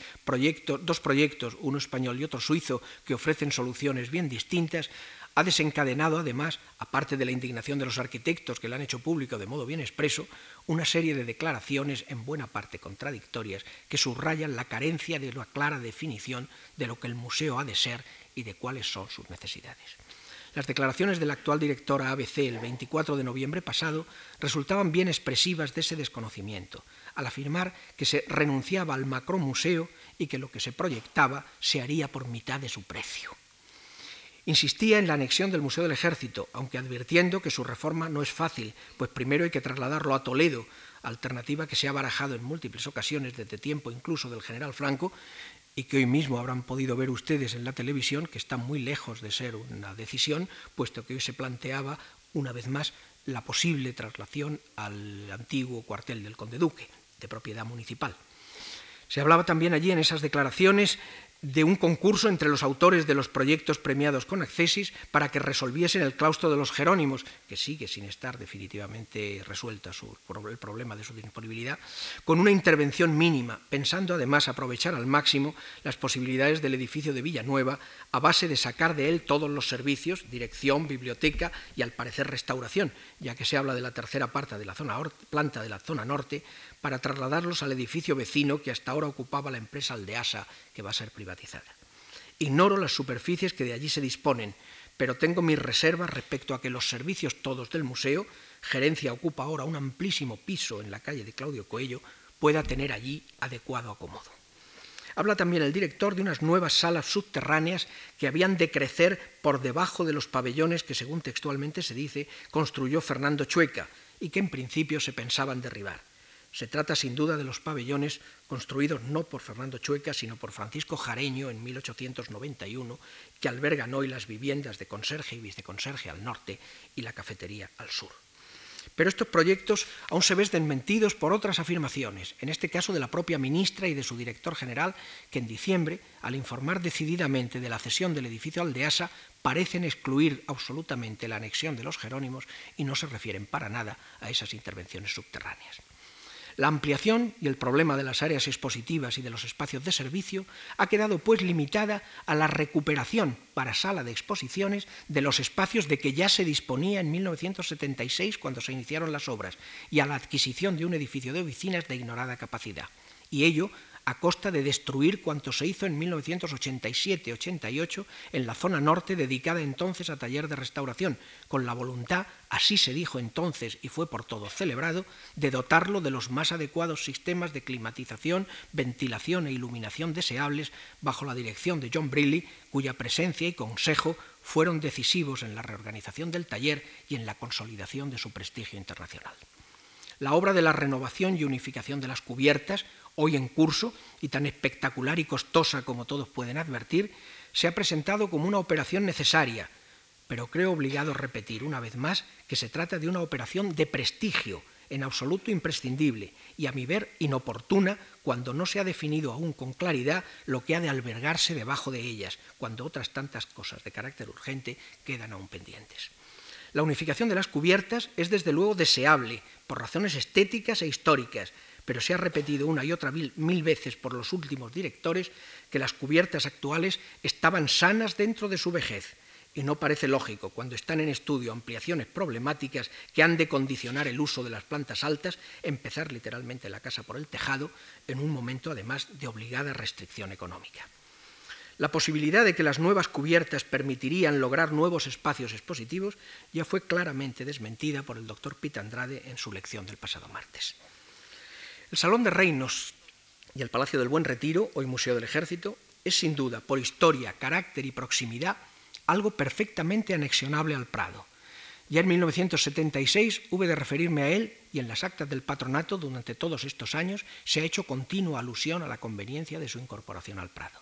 dos proyectos, uno español y otro suizo, que ofrecen soluciones bien distintas, ha desencadenado además, aparte de la indignación de los arquitectos que lo han hecho público de modo bien expreso, una serie de declaraciones en buena parte contradictorias que subrayan la carencia de una clara definición de lo que el museo ha de ser y de cuáles son sus necesidades. Las declaraciones de la actual directora ABC el 24 de noviembre pasado resultaban bien expresivas de ese desconocimiento, al afirmar que se renunciaba al macromuseo y que lo que se proyectaba se haría por mitad de su precio. Insistía en la anexión del Museo del Ejército, aunque advirtiendo que su reforma no es fácil, pues primero hay que trasladarlo a Toledo, alternativa que se ha barajado en múltiples ocasiones desde tiempo incluso del general Franco, y que hoy mismo habrán podido ver ustedes en la televisión, que está muy lejos de ser una decisión, puesto que hoy se planteaba, una vez más, la posible traslación al antiguo cuartel del Conde Duque, de propiedad municipal. Se hablaba también allí en esas declaraciones de un concurso entre los autores de los proyectos premiados con accesis para que resolviesen el claustro de los Jerónimos, que sigue sin estar definitivamente resuelta el problema de su disponibilidad, con una intervención mínima, pensando además aprovechar al máximo las posibilidades del edificio de Villanueva a base de sacar de él todos los servicios, dirección, biblioteca y al parecer restauración, ya que se habla de la tercera parte de la zona planta de la zona norte, para trasladarlos al edificio vecino que hasta ahora ocupaba la empresa Aldeasa, que va a ser privatizada. Ignoro las superficies que de allí se disponen, pero tengo mis reservas respecto a que los servicios todos del museo, gerencia ocupa ahora un amplísimo piso en la calle de Claudio Coello, pueda tener allí adecuado acomodo. Habla también el director de unas nuevas salas subterráneas que habían de crecer por debajo de los pabellones que, según textualmente se dice, construyó Fernando Chueca y que en principio se pensaban derribar. Se trata sin duda de los pabellones construidos no por Fernando Chueca, sino por Francisco Jareño en 1891, que albergan hoy las viviendas de conserje y viceconserje al norte y la cafetería al sur. Pero estos proyectos aún se ven desmentidos por otras afirmaciones, en este caso de la propia ministra y de su director general, que en diciembre, al informar decididamente de la cesión del edificio Aldeasa, parecen excluir absolutamente la anexión de los Jerónimos y no se refieren para nada a esas intervenciones subterráneas. La ampliación y el problema de las áreas expositivas y de los espacios de servicio ha quedado pues limitada a la recuperación para sala de exposiciones de los espacios de que ya se disponía en 1976 cuando se iniciaron las obras y a la adquisición de un edificio de oficinas de ignorada capacidad. Y ello a costa de destruir cuanto se hizo en 1987-88 en la zona norte dedicada entonces a taller de restauración, con la voluntad, así se dijo entonces y fue por todo celebrado, de dotarlo de los más adecuados sistemas de climatización, ventilación e iluminación deseables bajo la dirección de John Briley, cuya presencia y consejo fueron decisivos en la reorganización del taller y en la consolidación de su prestigio internacional. La obra de la renovación y unificación de las cubiertas, hoy en curso y tan espectacular y costosa como todos pueden advertir, se ha presentado como una operación necesaria, pero creo obligado a repetir una vez más que se trata de una operación de prestigio, en absoluto imprescindible y a mi ver inoportuna cuando no se ha definido aún con claridad lo que ha de albergarse debajo de ellas, cuando otras tantas cosas de carácter urgente quedan aún pendientes. La unificación de las cubiertas es desde luego deseable por razones estéticas e históricas, pero se ha repetido una y otra mil, veces por los últimos directores que las cubiertas actuales estaban sanas dentro de su vejez. Y no parece lógico, cuando están en estudio ampliaciones problemáticas que han de condicionar el uso de las plantas altas, empezar literalmente la casa por el tejado en un momento además de obligada restricción económica. La posibilidad de que las nuevas cubiertas permitirían lograr nuevos espacios expositivos ya fue claramente desmentida por el doctor Pita Andrade en su lección del pasado martes. El Salón de Reinos y el Palacio del Buen Retiro, hoy Museo del Ejército, es sin duda, por historia, carácter y proximidad, algo perfectamente anexionable al Prado. Ya en 1976 hube de referirme a él y en las actas del patronato durante todos estos años se ha hecho continua alusión a la conveniencia de su incorporación al Prado.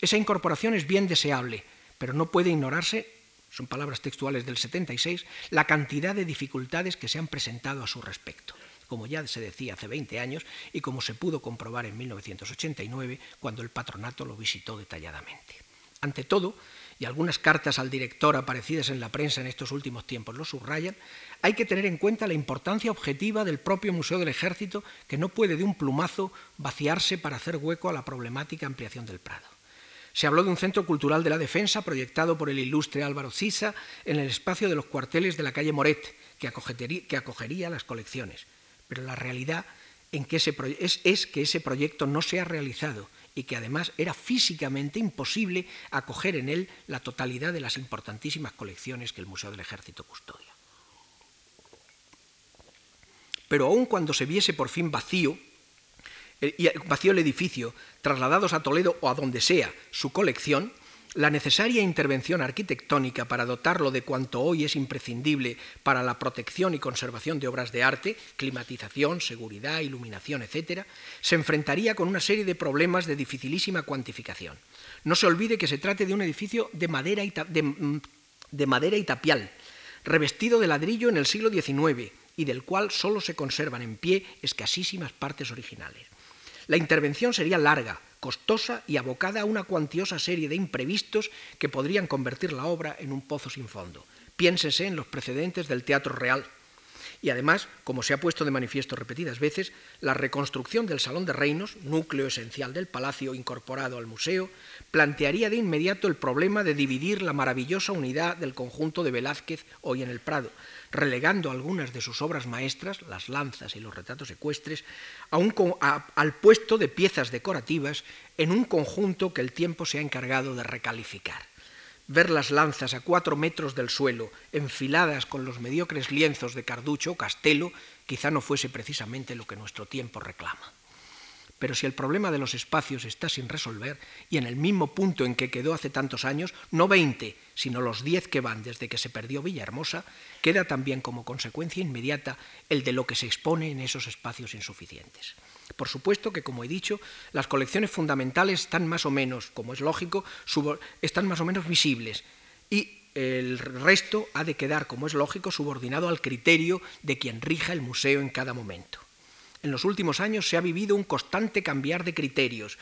Esa incorporación es bien deseable, pero no puede ignorarse, son palabras textuales del 76, la cantidad de dificultades que se han presentado a su respecto como ya se decía hace 20 años y como se pudo comprobar en 1989 cuando el patronato lo visitó detalladamente. Ante todo, y algunas cartas al director aparecidas en la prensa en estos últimos tiempos lo subrayan, hay que tener en cuenta la importancia objetiva del propio Museo del Ejército, que no puede de un plumazo vaciarse para hacer hueco a la problemática ampliación del Prado. Se habló de un centro cultural de la defensa proyectado por el ilustre Álvaro Cisa en el espacio de los cuarteles de la calle Moret, que acogería, las colecciones. Pero la realidad es que ese proyecto no se ha realizado y que además era físicamente imposible acoger en él la totalidad de las importantísimas colecciones que el Museo del Ejército custodia. Pero aun cuando se viese por fin vacío, vacío el edificio, trasladados a Toledo o a donde sea su colección, la necesaria intervención arquitectónica para dotarlo de cuanto hoy es imprescindible para la protección y conservación de obras de arte, climatización, seguridad, iluminación, etc., se enfrentaría con una serie de problemas de dificilísima cuantificación. No se olvide que se trate de un edificio de madera y, mm, de madera y tapial, revestido de ladrillo en el siglo XIX y del cual solo se conservan en pie escasísimas partes originales. La intervención sería larga, costosa y abocada a una cuantiosa serie de imprevistos que podrían convertir la obra en un pozo sin fondo. Piénsese en los precedentes del Teatro Real. Y además, como se ha puesto de manifiesto repetidas veces, la reconstrucción del Salón de Reinos, núcleo esencial del palacio incorporado al museo, plantearía de inmediato el problema de dividir la maravillosa unidad del conjunto de Velázquez hoy en el Prado, relegando algunas de sus obras maestras, las lanzas y los retratos ecuestres, al puesto de piezas decorativas en un conjunto que el tiempo se ha encargado de recalificar. Ver las lanzas a cuatro metros del suelo, enfiladas con los mediocres lienzos de Carducho o Castelo, quizá no fuese precisamente lo que nuestro tiempo reclama. Pero si el problema de los espacios está sin resolver y en el mismo punto en que quedó hace tantos años, no 20, sino los 10 que van desde que se perdió Villahermosa, queda también como consecuencia inmediata el de lo que se expone en esos espacios insuficientes. Por supuesto que, como he dicho, las colecciones fundamentales están más o menos, como es lógico, están más o menos visibles y el resto ha de quedar, como es lógico, subordinado al criterio de quien rija el museo en cada momento en los últimos años se ha vivido un constante cambiar de criterios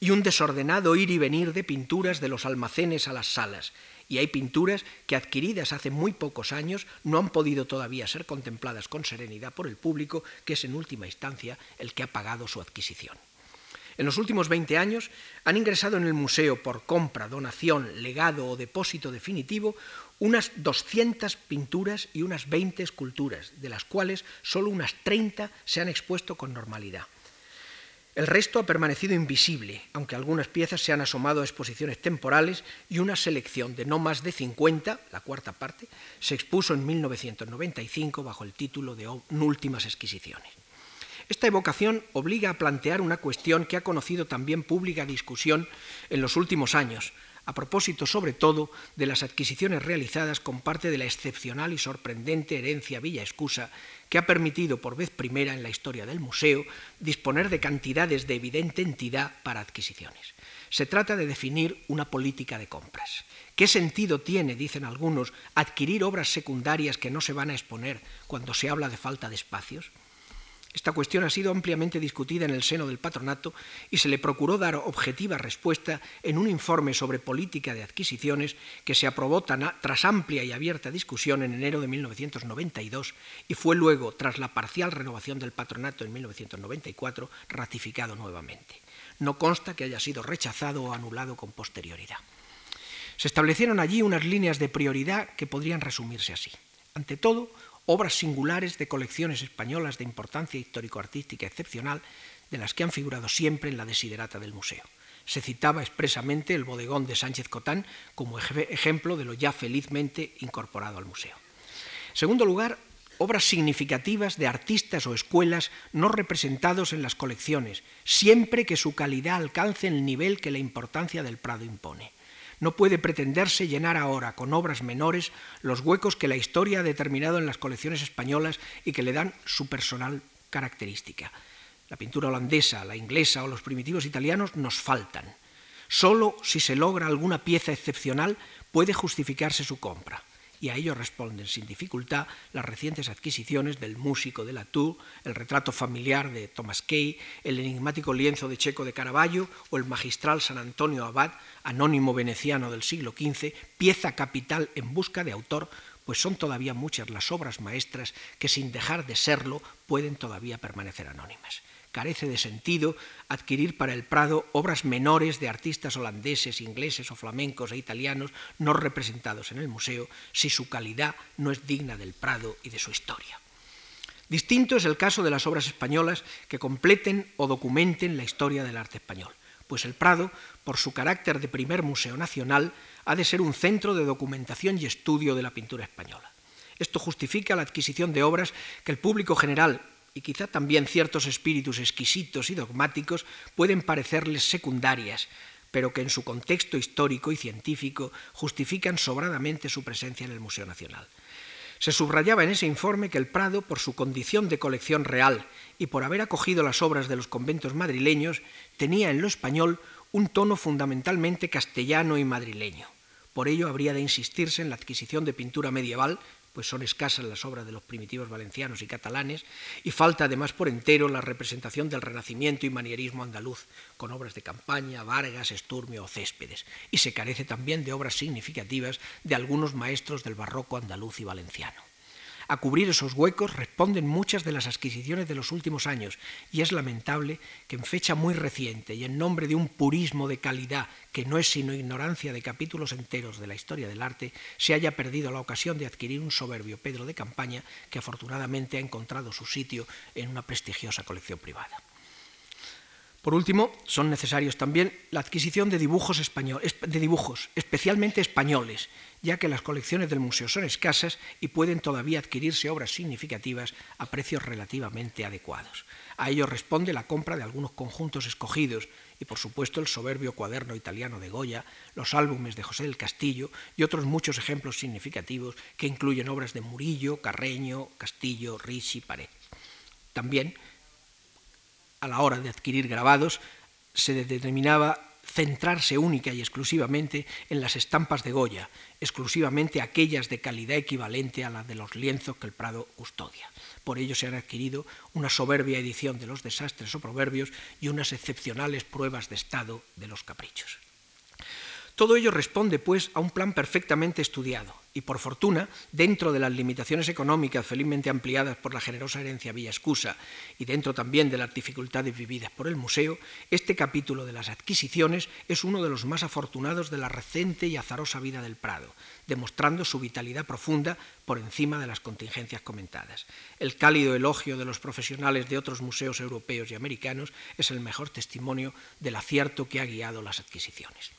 y un desordenado ir y venir de pinturas de los almacenes a las salas. Y hay pinturas que adquiridas hace muy pocos años no han podido todavía ser contempladas con serenidad por el público, que es en última instancia el que ha pagado su adquisición. En los últimos 20 años han ingresado en el museo por compra, donación, legado o depósito definitivo unas 200 pinturas y unas 20 esculturas, de las cuales solo unas 30 se han expuesto con normalidad. El resto ha permanecido invisible, aunque algunas piezas se han asomado a exposiciones temporales y una selección de no más de 50, la cuarta parte, se expuso en 1995 bajo el título de Últimas Exquisiciones. Esta evocación obliga a plantear una cuestión que ha conocido también pública discusión en los últimos años, a propósito sobre todo de las adquisiciones realizadas con parte de la excepcional y sorprendente herencia Villa Escusa, que ha permitido por vez primera en la historia del museo disponer de cantidades de evidente entidad para adquisiciones. Se trata de definir una política de compras. ¿Qué sentido tiene, dicen algunos, adquirir obras secundarias que no se van a exponer cuando se habla de falta de espacios? Esta cuestión ha sido ampliamente discutida en el seno del patronato y se le procuró dar objetiva respuesta en un informe sobre política de adquisiciones que se aprobó tras amplia y abierta discusión en enero de 1992 y fue luego, tras la parcial renovación del patronato en 1994, ratificado nuevamente. No consta que haya sido rechazado o anulado con posterioridad. Se establecieron allí unas líneas de prioridad que podrían resumirse así. Ante todo, obras singulares de colecciones españolas de importancia histórico-artística excepcional, de las que han figurado siempre en la desiderata del museo. Se citaba expresamente el bodegón de Sánchez Cotán como ejemplo de lo ya felizmente incorporado al museo. En segundo lugar, obras significativas de artistas o escuelas no representados en las colecciones, siempre que su calidad alcance el nivel que la importancia del Prado impone. No puede pretenderse llenar ahora con obras menores los huecos que la historia ha determinado en las colecciones españolas y que le dan su personal característica. La pintura holandesa, la inglesa o los primitivos italianos nos faltan. Solo si se logra alguna pieza excepcional puede justificarse su compra y a ello responden sin dificultad las recientes adquisiciones del músico de Latour, el retrato familiar de Thomas Kay, el enigmático lienzo de Checo de Caravaggio o el magistral San Antonio Abad, anónimo veneciano del siglo XV, pieza capital en busca de autor, pues son todavía muchas las obras maestras que sin dejar de serlo pueden todavía permanecer anónimas carece de sentido adquirir para el Prado obras menores de artistas holandeses, ingleses o flamencos e italianos no representados en el museo si su calidad no es digna del Prado y de su historia. Distinto es el caso de las obras españolas que completen o documenten la historia del arte español, pues el Prado, por su carácter de primer museo nacional, ha de ser un centro de documentación y estudio de la pintura española. Esto justifica la adquisición de obras que el público general y quizá también ciertos espíritus exquisitos y dogmáticos pueden parecerles secundarias, pero que en su contexto histórico y científico justifican sobradamente su presencia en el Museo Nacional. Se subrayaba en ese informe que el Prado, por su condición de colección real y por haber acogido las obras de los conventos madrileños, tenía en lo español un tono fundamentalmente castellano y madrileño. Por ello habría de insistirse en la adquisición de pintura medieval pues son escasas las obras de los primitivos valencianos y catalanes, y falta además por entero la representación del renacimiento y manierismo andaluz, con obras de Campaña, Vargas, Esturmio o Céspedes, y se carece también de obras significativas de algunos maestros del barroco andaluz y valenciano. A cubrir esos huecos responden muchas de las adquisiciones de los últimos años y es lamentable que en fecha muy reciente y en nombre de un purismo de calidad que no es sino ignorancia de capítulos enteros de la historia del arte, se haya perdido la ocasión de adquirir un soberbio Pedro de Campaña que afortunadamente ha encontrado su sitio en una prestigiosa colección privada. Por último, son necesarios también la adquisición de dibujos, de dibujos, especialmente españoles, ya que las colecciones del museo son escasas y pueden todavía adquirirse obras significativas a precios relativamente adecuados. A ello responde la compra de algunos conjuntos escogidos y, por supuesto, el soberbio cuaderno italiano de Goya, los álbumes de José del Castillo y otros muchos ejemplos significativos que incluyen obras de Murillo, Carreño, Castillo, Ricci, Pared. También a la hora de adquirir grabados, se determinaba centrarse única y exclusivamente en las estampas de Goya, exclusivamente aquellas de calidad equivalente a la de los lienzos que el Prado custodia. Por ello se han adquirido una soberbia edición de los desastres o proverbios y unas excepcionales pruebas de estado de los caprichos. Todo ello responde, pues, a un plan perfectamente estudiado y, por fortuna, dentro de las limitaciones económicas felizmente ampliadas por la generosa herencia Villa Escusa y dentro también de las dificultades vividas por el museo, este capítulo de las adquisiciones es uno de los más afortunados de la reciente y azarosa vida del Prado, demostrando su vitalidad profunda por encima de las contingencias comentadas. El cálido elogio de los profesionales de otros museos europeos y americanos es el mejor testimonio del acierto que ha guiado las adquisiciones.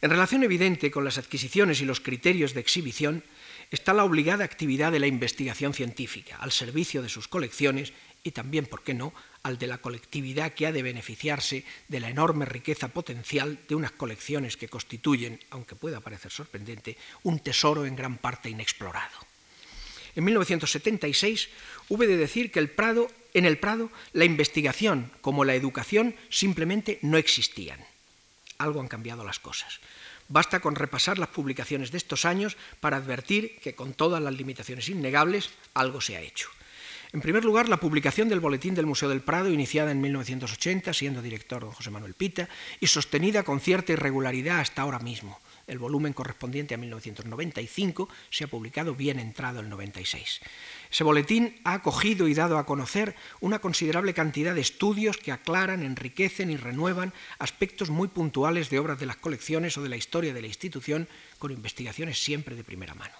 En relación evidente con las adquisiciones y los criterios de exhibición está la obligada actividad de la investigación científica al servicio de sus colecciones y también, ¿por qué no?, al de la colectividad que ha de beneficiarse de la enorme riqueza potencial de unas colecciones que constituyen, aunque pueda parecer sorprendente, un tesoro en gran parte inexplorado. En 1976 hube de decir que el Prado, en el Prado la investigación como la educación simplemente no existían algo han cambiado las cosas. Basta con repasar las publicaciones de estos años para advertir que con todas las limitaciones innegables algo se ha hecho. En primer lugar, la publicación del Boletín del Museo del Prado, iniciada en 1980, siendo director don José Manuel Pita, y sostenida con cierta irregularidad hasta ahora mismo. El volumen correspondiente a 1995 se ha publicado bien entrado el 96. Ese boletín ha acogido y dado a conocer una considerable cantidad de estudios que aclaran, enriquecen y renuevan aspectos muy puntuales de obras de las colecciones o de la historia de la institución, con investigaciones siempre de primera mano.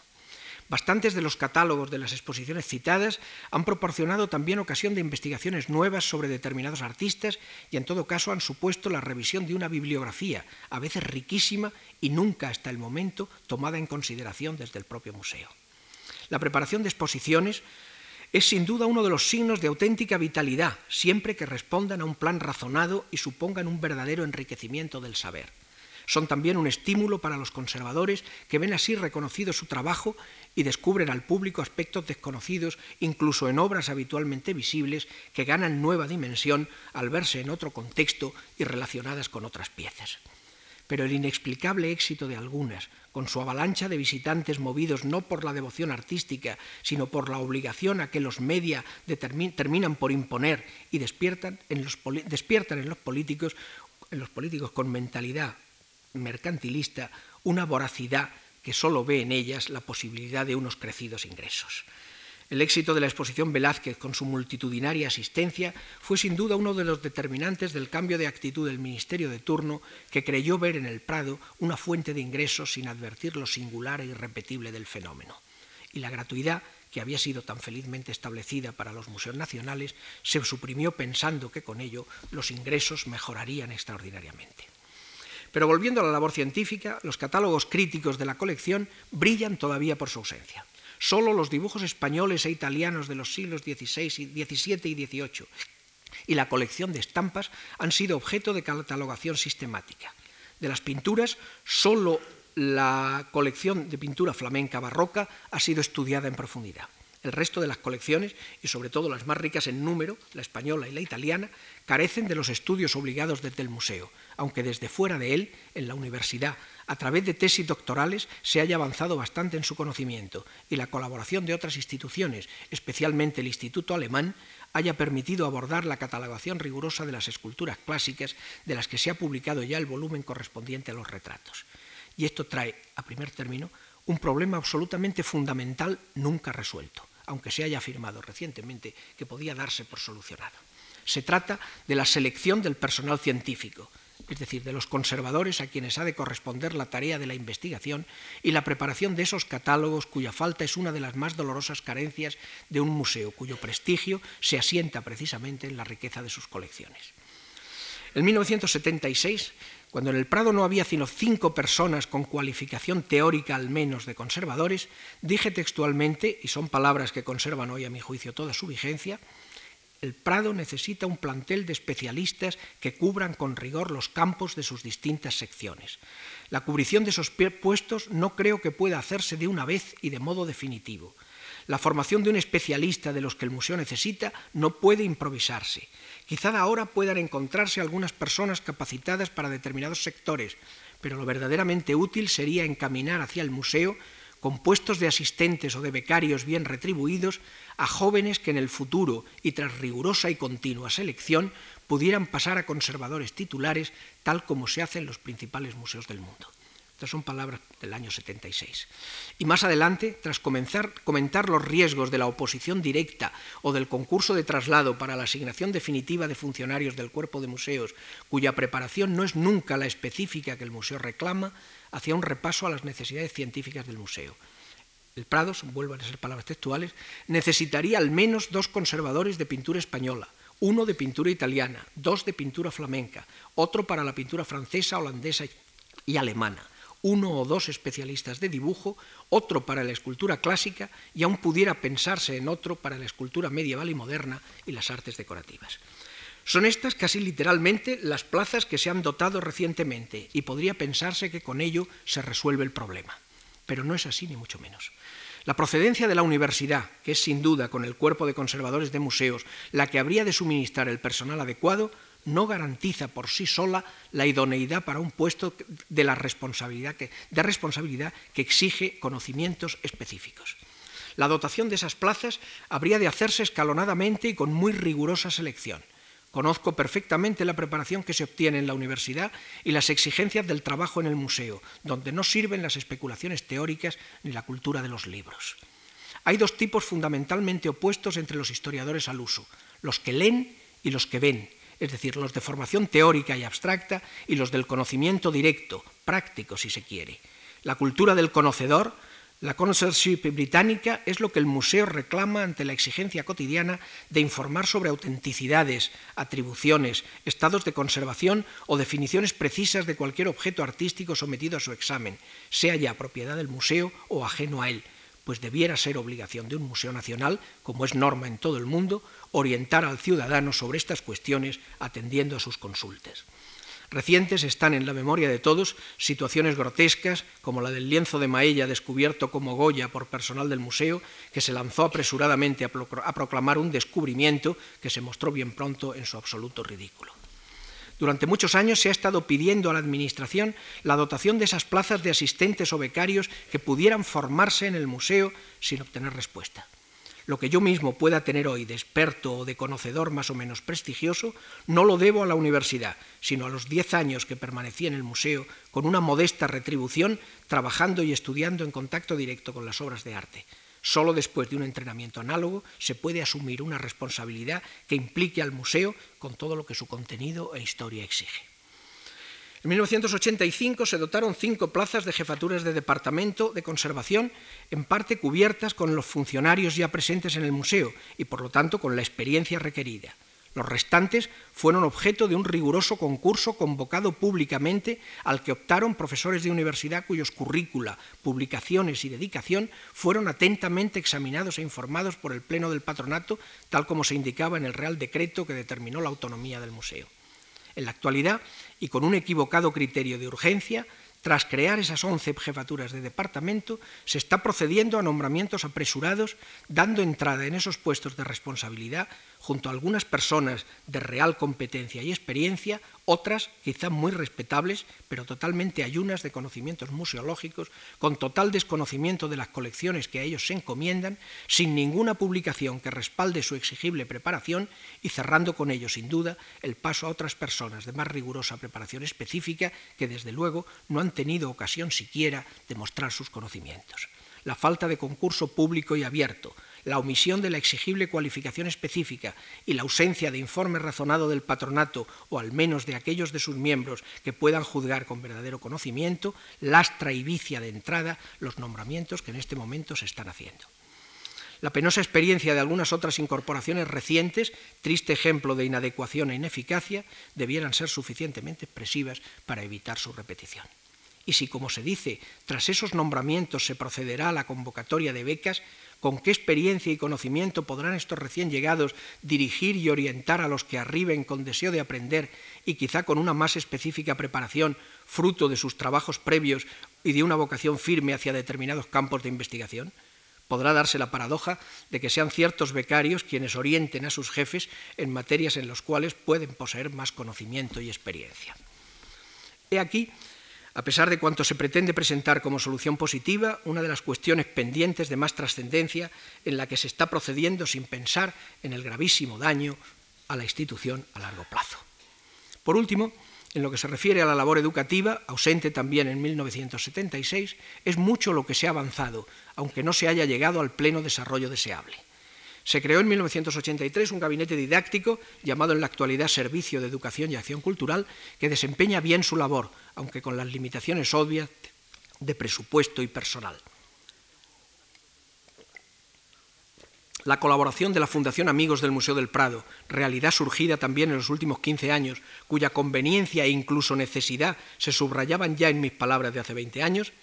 Bastantes de los catálogos de las exposiciones citadas han proporcionado también ocasión de investigaciones nuevas sobre determinados artistas y en todo caso han supuesto la revisión de una bibliografía, a veces riquísima y nunca hasta el momento tomada en consideración desde el propio museo. La preparación de exposiciones es sin duda uno de los signos de auténtica vitalidad, siempre que respondan a un plan razonado y supongan un verdadero enriquecimiento del saber. Son también un estímulo para los conservadores que ven así reconocido su trabajo y descubren al público aspectos desconocidos, incluso en obras habitualmente visibles, que ganan nueva dimensión al verse en otro contexto y relacionadas con otras piezas. Pero el inexplicable éxito de algunas, con su avalancha de visitantes movidos no por la devoción artística, sino por la obligación a que los media terminan por imponer y despiertan en los, políticos, en los políticos con mentalidad mercantilista, una voracidad que solo ve en ellas la posibilidad de unos crecidos ingresos. El éxito de la exposición Velázquez con su multitudinaria asistencia fue sin duda uno de los determinantes del cambio de actitud del ministerio de turno que creyó ver en el Prado una fuente de ingresos sin advertir lo singular e irrepetible del fenómeno. Y la gratuidad, que había sido tan felizmente establecida para los museos nacionales, se suprimió pensando que con ello los ingresos mejorarían extraordinariamente. Pero volviendo a la labor científica, los catálogos críticos de la colección brillan todavía por su ausencia. Solo los dibujos españoles e italianos de los siglos XVI, XVII y XVIII y la colección de estampas han sido objeto de catalogación sistemática. De las pinturas, solo la colección de pintura flamenca barroca ha sido estudiada en profundidad. El resto de las colecciones, y sobre todo las más ricas en número, la española y la italiana, carecen de los estudios obligados desde el museo, aunque desde fuera de él, en la universidad, a través de tesis doctorales, se haya avanzado bastante en su conocimiento y la colaboración de otras instituciones, especialmente el Instituto Alemán, haya permitido abordar la catalogación rigurosa de las esculturas clásicas de las que se ha publicado ya el volumen correspondiente a los retratos. Y esto trae, a primer término, un problema absolutamente fundamental nunca resuelto aunque se haya afirmado recientemente que podía darse por solucionado. Se trata de la selección del personal científico, es decir, de los conservadores a quienes ha de corresponder la tarea de la investigación y la preparación de esos catálogos cuya falta es una de las más dolorosas carencias de un museo cuyo prestigio se asienta precisamente en la riqueza de sus colecciones. En 1976 cuando en el Prado no había sino cinco personas con cualificación teórica al menos de conservadores, dije textualmente, y son palabras que conservan hoy a mi juicio toda su vigencia, el Prado necesita un plantel de especialistas que cubran con rigor los campos de sus distintas secciones. La cubrición de esos puestos no creo que pueda hacerse de una vez y de modo definitivo. La formación de un especialista de los que el museo necesita no puede improvisarse. Quizá ahora puedan encontrarse algunas personas capacitadas para determinados sectores, pero lo verdaderamente útil sería encaminar hacia el museo con puestos de asistentes o de becarios bien retribuidos a jóvenes que en el futuro y tras rigurosa y continua selección pudieran pasar a conservadores titulares tal como se hace en los principales museos del mundo. Estas son palabras del año 76. Y más adelante, tras comenzar, comentar los riesgos de la oposición directa o del concurso de traslado para la asignación definitiva de funcionarios del cuerpo de museos, cuya preparación no es nunca la específica que el museo reclama, hacía un repaso a las necesidades científicas del museo. El Prado, vuelvan a ser palabras textuales, necesitaría al menos dos conservadores de pintura española, uno de pintura italiana, dos de pintura flamenca, otro para la pintura francesa, holandesa y alemana uno o dos especialistas de dibujo, otro para la escultura clásica y aún pudiera pensarse en otro para la escultura medieval y moderna y las artes decorativas. Son estas casi literalmente las plazas que se han dotado recientemente y podría pensarse que con ello se resuelve el problema. Pero no es así ni mucho menos. La procedencia de la universidad, que es sin duda con el cuerpo de conservadores de museos la que habría de suministrar el personal adecuado, no garantiza por sí sola la idoneidad para un puesto de, la responsabilidad que, responsabilidad que exige conocimientos específicos. La dotación de esas plazas habría de hacerse escalonadamente y con muy rigurosa selección. Conozco perfectamente la preparación que se obtiene en la universidad y las exigencias del trabajo en el museo, donde no sirven las especulaciones teóricas ni la cultura de los libros. Hay dos tipos fundamentalmente opuestos entre los historiadores al uso, los que leen y los que ven, es decir, los de formación teórica y abstracta y los del conocimiento directo, práctico si se quiere. La cultura del conocedor, la connoisseurship británica, es lo que el museo reclama ante la exigencia cotidiana de informar sobre autenticidades, atribuciones, estados de conservación o definiciones precisas de cualquier objeto artístico sometido a su examen, sea ya propiedad del museo o ajeno a él pues debiera ser obligación de un museo nacional, como es norma en todo el mundo, orientar al ciudadano sobre estas cuestiones atendiendo a sus consultas. Recientes están en la memoria de todos situaciones grotescas, como la del lienzo de Maella descubierto como Goya por personal del museo, que se lanzó apresuradamente a proclamar un descubrimiento que se mostró bien pronto en su absoluto ridículo. Durante muchos años se ha estado pidiendo a la Administración la dotación de esas plazas de asistentes o becarios que pudieran formarse en el museo sin obtener respuesta. Lo que yo mismo pueda tener hoy de experto o de conocedor más o menos prestigioso, no lo debo a la universidad, sino a los diez años que permanecí en el museo con una modesta retribución, trabajando y estudiando en contacto directo con las obras de arte. Solo después de un entrenamiento análogo se puede asumir una responsabilidad que implique al museo con todo lo que su contenido e historia exige. En 1985 se dotaron cinco plazas de jefaturas de departamento de conservación, en parte cubiertas con los funcionarios ya presentes en el museo y, por lo tanto, con la experiencia requerida. Los restantes fueron objeto de un riguroso concurso convocado públicamente al que optaron profesores de universidad cuyos currícula, publicaciones y dedicación fueron atentamente examinados e informados por el Pleno del Patronato, tal como se indicaba en el Real Decreto que determinó la autonomía del museo. En la actualidad, y con un equivocado criterio de urgencia, tras crear esas once jefaturas de departamento, se está procediendo a nombramientos apresurados, dando entrada en esos puestos de responsabilidad junto a algunas personas de real competencia y experiencia, otras quizá muy respetables, pero totalmente ayunas de conocimientos museológicos, con total desconocimiento de las colecciones que a ellos se encomiendan, sin ninguna publicación que respalde su exigible preparación y cerrando con ello, sin duda, el paso a otras personas de más rigurosa preparación específica que, desde luego, no han tenido ocasión siquiera de mostrar sus conocimientos. La falta de concurso público y abierto, la omisión de la exigible cualificación específica y la ausencia de informe razonado del patronato o al menos de aquellos de sus miembros que puedan juzgar con verdadero conocimiento, lastra y vicia de entrada los nombramientos que en este momento se están haciendo. La penosa experiencia de algunas otras incorporaciones recientes, triste ejemplo de inadecuación e ineficacia, debieran ser suficientemente expresivas para evitar su repetición. Y si, como se dice, tras esos nombramientos se procederá a la convocatoria de becas, con qué experiencia y conocimiento podrán estos recién llegados dirigir y orientar a los que arriben con deseo de aprender y quizá con una más específica preparación, fruto de sus trabajos previos y de una vocación firme hacia determinados campos de investigación? Podrá darse la paradoja de que sean ciertos becarios quienes orienten a sus jefes en materias en las cuales pueden poseer más conocimiento y experiencia. He aquí a pesar de cuanto se pretende presentar como solución positiva, una de las cuestiones pendientes de más trascendencia en la que se está procediendo sin pensar en el gravísimo daño a la institución a largo plazo. Por último, en lo que se refiere a la labor educativa, ausente también en 1976, es mucho lo que se ha avanzado, aunque no se haya llegado al pleno desarrollo deseable. Se creó en 1983 un gabinete didáctico llamado en la actualidad Servicio de Educación y Acción Cultural, que desempeña bien su labor, aunque con las limitaciones obvias de presupuesto y personal. La colaboración de la Fundación Amigos del Museo del Prado, realidad surgida también en los últimos 15 años, cuya conveniencia e incluso necesidad se subrayaban ya en mis palabras de hace 20 años,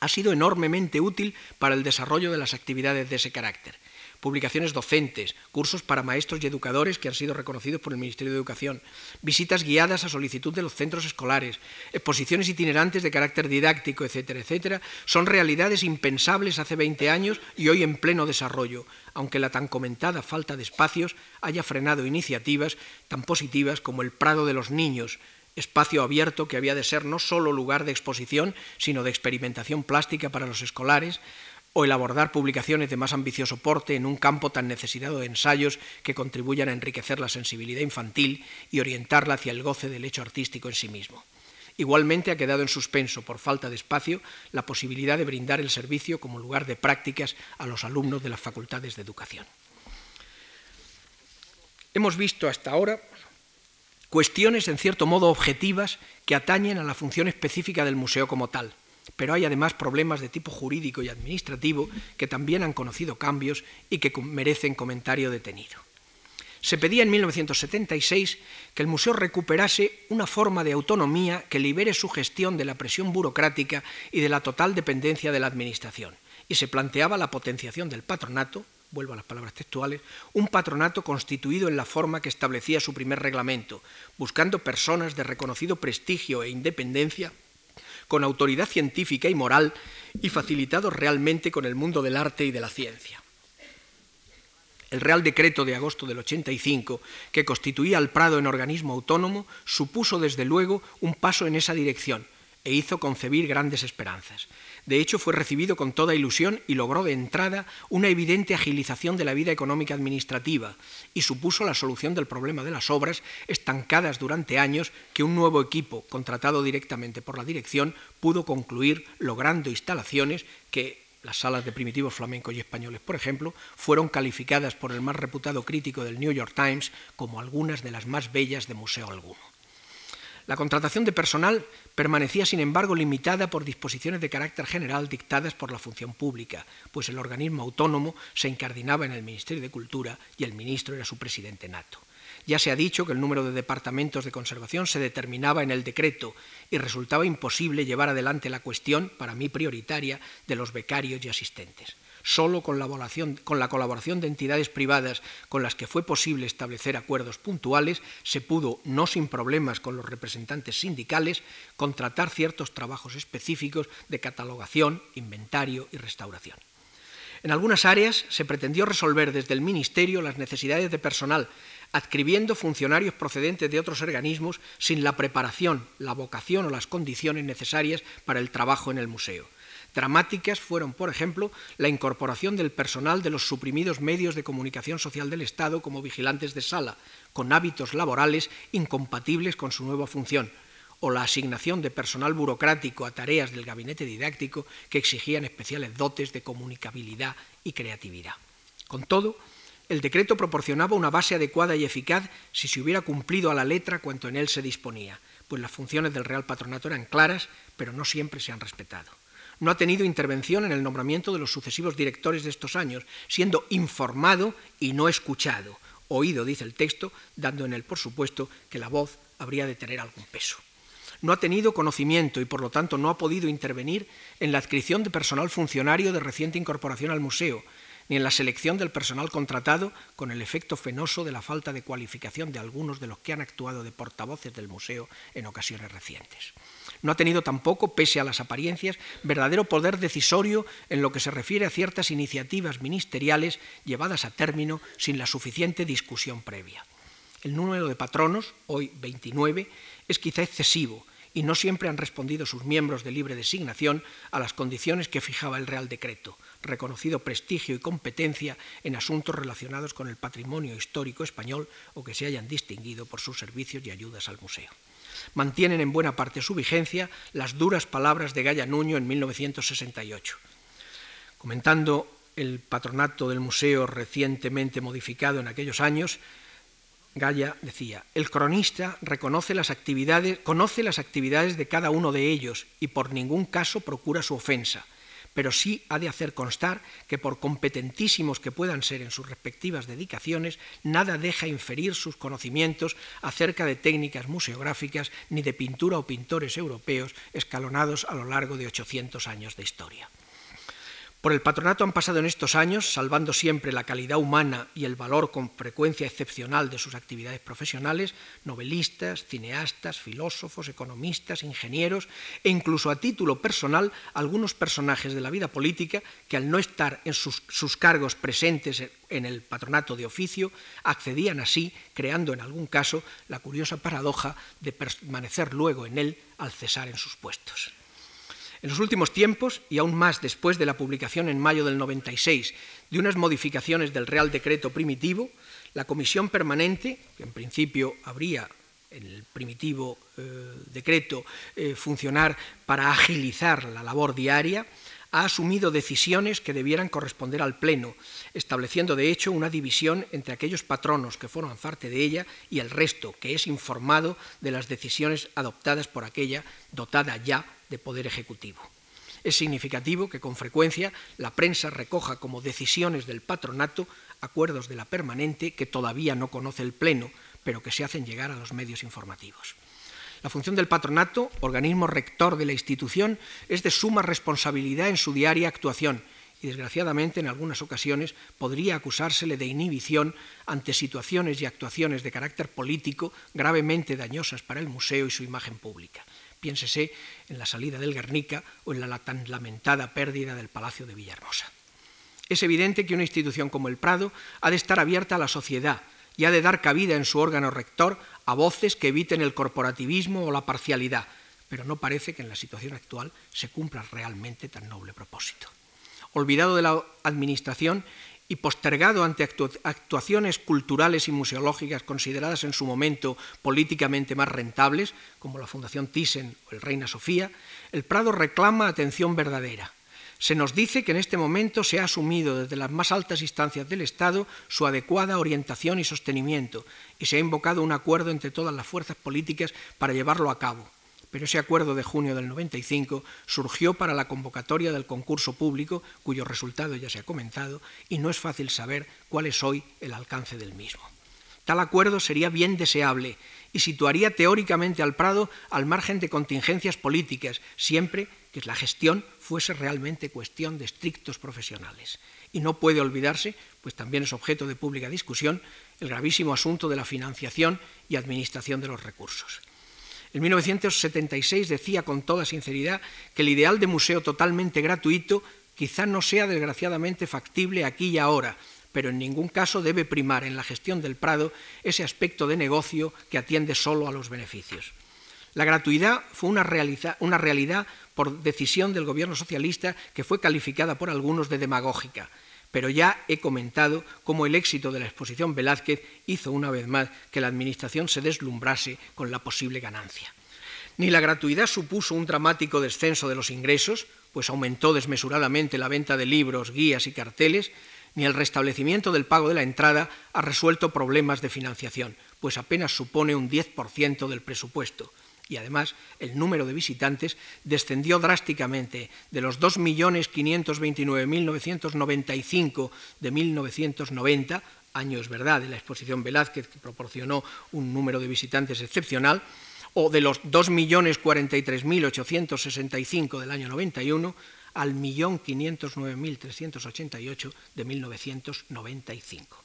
ha sido enormemente útil para el desarrollo de las actividades de ese carácter publicaciones docentes, cursos para maestros y educadores que han sido reconocidos por el Ministerio de Educación, visitas guiadas a solicitud de los centros escolares, exposiciones itinerantes de carácter didáctico, etcétera, etcétera, son realidades impensables hace 20 años y hoy en pleno desarrollo, aunque la tan comentada falta de espacios haya frenado iniciativas tan positivas como el Prado de los Niños, espacio abierto que había de ser no solo lugar de exposición, sino de experimentación plástica para los escolares, o el abordar publicaciones de más ambicioso porte en un campo tan necesitado de ensayos que contribuyan a enriquecer la sensibilidad infantil y orientarla hacia el goce del hecho artístico en sí mismo. Igualmente ha quedado en suspenso, por falta de espacio, la posibilidad de brindar el servicio como lugar de prácticas a los alumnos de las facultades de educación. Hemos visto hasta ahora cuestiones en cierto modo objetivas que atañen a la función específica del museo como tal pero hay además problemas de tipo jurídico y administrativo que también han conocido cambios y que merecen comentario detenido. Se pedía en 1976 que el museo recuperase una forma de autonomía que libere su gestión de la presión burocrática y de la total dependencia de la Administración, y se planteaba la potenciación del patronato, vuelvo a las palabras textuales, un patronato constituido en la forma que establecía su primer reglamento, buscando personas de reconocido prestigio e independencia con autoridad científica y moral y facilitados realmente con el mundo del arte y de la ciencia. El Real Decreto de agosto del 85, que constituía al Prado en organismo autónomo, supuso desde luego un paso en esa dirección e hizo concebir grandes esperanzas. De hecho, fue recibido con toda ilusión y logró de entrada una evidente agilización de la vida económica administrativa y supuso la solución del problema de las obras estancadas durante años que un nuevo equipo, contratado directamente por la dirección, pudo concluir logrando instalaciones que las salas de primitivos flamencos y españoles, por ejemplo, fueron calificadas por el más reputado crítico del New York Times como algunas de las más bellas de museo alguno. La contratación de personal permanecía, sin embargo, limitada por disposiciones de carácter general dictadas por la función pública, pues el organismo autónomo se incardinaba en el Ministerio de Cultura y el ministro era su presidente nato. Ya se ha dicho que el número de departamentos de conservación se determinaba en el decreto y resultaba imposible llevar adelante la cuestión, para mí prioritaria, de los becarios y asistentes. Solo con la, con la, colaboración de entidades privadas con las que fue posible establecer acuerdos puntuales se pudo, no sin problemas con los representantes sindicales, contratar ciertos trabajos específicos de catalogación, inventario y restauración. En algunas áreas se pretendió resolver desde el Ministerio las necesidades de personal adscribiendo funcionarios procedentes de otros organismos sin la preparación, la vocación o las condiciones necesarias para el trabajo en el museo. Dramáticas fueron, por ejemplo, la incorporación del personal de los suprimidos medios de comunicación social del Estado como vigilantes de sala, con hábitos laborales incompatibles con su nueva función, o la asignación de personal burocrático a tareas del gabinete didáctico que exigían especiales dotes de comunicabilidad y creatividad. Con todo, el decreto proporcionaba una base adecuada y eficaz si se hubiera cumplido a la letra cuanto en él se disponía, pues las funciones del Real Patronato eran claras, pero no siempre se han respetado. No ha tenido intervención en el nombramiento de los sucesivos directores de estos años, siendo informado y no escuchado, oído, dice el texto, dando en él, por supuesto, que la voz habría de tener algún peso. No ha tenido conocimiento y, por lo tanto, no ha podido intervenir en la adscripción de personal funcionario de reciente incorporación al museo, ni en la selección del personal contratado, con el efecto fenoso de la falta de cualificación de algunos de los que han actuado de portavoces del museo en ocasiones recientes. No ha tenido tampoco, pese a las apariencias, verdadero poder decisorio en lo que se refiere a ciertas iniciativas ministeriales llevadas a término sin la suficiente discusión previa. El número de patronos, hoy 29, es quizá excesivo y no siempre han respondido sus miembros de libre designación a las condiciones que fijaba el Real Decreto, reconocido prestigio y competencia en asuntos relacionados con el patrimonio histórico español o que se hayan distinguido por sus servicios y ayudas al museo. Mantienen en buena parte su vigencia las duras palabras de Gaya Nuño en 1968. Comentando el patronato del museo recientemente modificado en aquellos años, Gaya decía, el cronista reconoce las actividades, conoce las actividades de cada uno de ellos y por ningún caso procura su ofensa pero sí ha de hacer constar que por competentísimos que puedan ser en sus respectivas dedicaciones, nada deja inferir sus conocimientos acerca de técnicas museográficas ni de pintura o pintores europeos escalonados a lo largo de 800 años de historia. Por el patronato han pasado en estos años, salvando siempre la calidad humana y el valor con frecuencia excepcional de sus actividades profesionales, novelistas, cineastas, filósofos, economistas, ingenieros e incluso a título personal algunos personajes de la vida política que al no estar en sus, cargos presentes en el patronato de oficio, accedían así, creando en algún caso la curiosa paradoja de permanecer luego en él al cesar en sus puestos. En los últimos tiempos, y aún más después de la publicación en mayo del 96 de unas modificaciones del Real Decreto primitivo, la Comisión Permanente, que en principio habría en el primitivo eh, decreto eh, funcionar para agilizar la labor diaria, ha asumido decisiones que debieran corresponder al Pleno, estableciendo de hecho una división entre aquellos patronos que forman parte de ella y el resto, que es informado de las decisiones adoptadas por aquella dotada ya de poder ejecutivo. Es significativo que con frecuencia la prensa recoja como decisiones del patronato acuerdos de la permanente que todavía no conoce el Pleno, pero que se hacen llegar a los medios informativos. La función del patronato, organismo rector de la institución, es de suma responsabilidad en su diaria actuación y, desgraciadamente, en algunas ocasiones podría acusársele de inhibición ante situaciones y actuaciones de carácter político gravemente dañosas para el museo y su imagen pública. Piénsese en la salida del Guernica o en la tan lamentada pérdida del Palacio de Villahermosa. Es evidente que una institución como el Prado ha de estar abierta a la sociedad y ha de dar cabida en su órgano rector a voces que eviten el corporativismo o la parcialidad, pero no parece que en la situación actual se cumpla realmente tan noble propósito. Olvidado de la Administración y postergado ante actuaciones culturales y museológicas consideradas en su momento políticamente más rentables, como la Fundación Thyssen o el Reina Sofía, el Prado reclama atención verdadera. Se nos dice que en este momento se ha asumido desde las más altas instancias del Estado su adecuada orientación y sostenimiento y se ha invocado un acuerdo entre todas las fuerzas políticas para llevarlo a cabo pero ese acuerdo de junio del 95 surgió para la convocatoria del concurso público, cuyo resultado ya se ha comentado, y no es fácil saber cuál es hoy el alcance del mismo. Tal acuerdo sería bien deseable y situaría teóricamente al Prado al margen de contingencias políticas, siempre que la gestión fuese realmente cuestión de estrictos profesionales. Y no puede olvidarse, pues también es objeto de pública discusión, el gravísimo asunto de la financiación y administración de los recursos. En 1976 decía con toda sinceridad que el ideal de museo totalmente gratuito quizá no sea desgraciadamente factible aquí y ahora, pero en ningún caso debe primar en la gestión del Prado ese aspecto de negocio que atiende solo a los beneficios. La gratuidad fue una, una realidad por decisión del gobierno socialista que fue calificada por algunos de demagógica pero ya he comentado cómo el éxito de la exposición Velázquez hizo una vez más que la Administración se deslumbrase con la posible ganancia. Ni la gratuidad supuso un dramático descenso de los ingresos, pues aumentó desmesuradamente la venta de libros, guías y carteles, ni el restablecimiento del pago de la entrada ha resuelto problemas de financiación, pues apenas supone un 10% del presupuesto, y además el número de visitantes descendió drásticamente de los 2.529.995 de 1990, año es verdad de la exposición Velázquez que proporcionó un número de visitantes excepcional, o de los 2.043.865 del año 91 al 1.509.388 de 1995.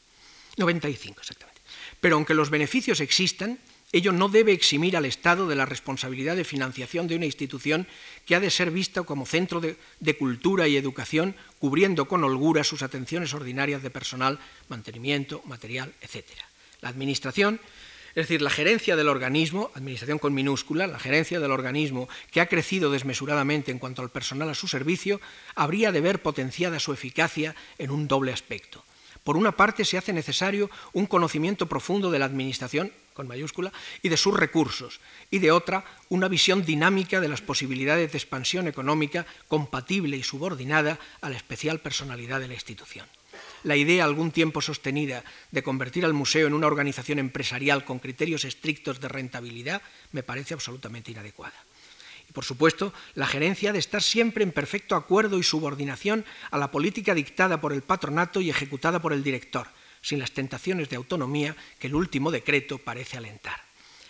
95 exactamente. Pero aunque los beneficios existan, Ello no debe eximir al Estado de la responsabilidad de financiación de una institución que ha de ser vista como centro de, cultura y educación, cubriendo con holgura sus atenciones ordinarias de personal, mantenimiento, material, etc. La Administración, es decir, la gerencia del organismo, Administración con minúscula, la gerencia del organismo que ha crecido desmesuradamente en cuanto al personal a su servicio, habría de ver potenciada su eficacia en un doble aspecto. Por una parte, se hace necesario un conocimiento profundo de la Administración con mayúscula, y de sus recursos, y de otra, una visión dinámica de las posibilidades de expansión económica compatible y subordinada a la especial personalidad de la institución. La idea, algún tiempo sostenida, de convertir al museo en una organización empresarial con criterios estrictos de rentabilidad me parece absolutamente inadecuada. Y, por supuesto, la gerencia de estar siempre en perfecto acuerdo y subordinación a la política dictada por el patronato y ejecutada por el director, sin las tentaciones de autonomía que el último decreto parece alentar.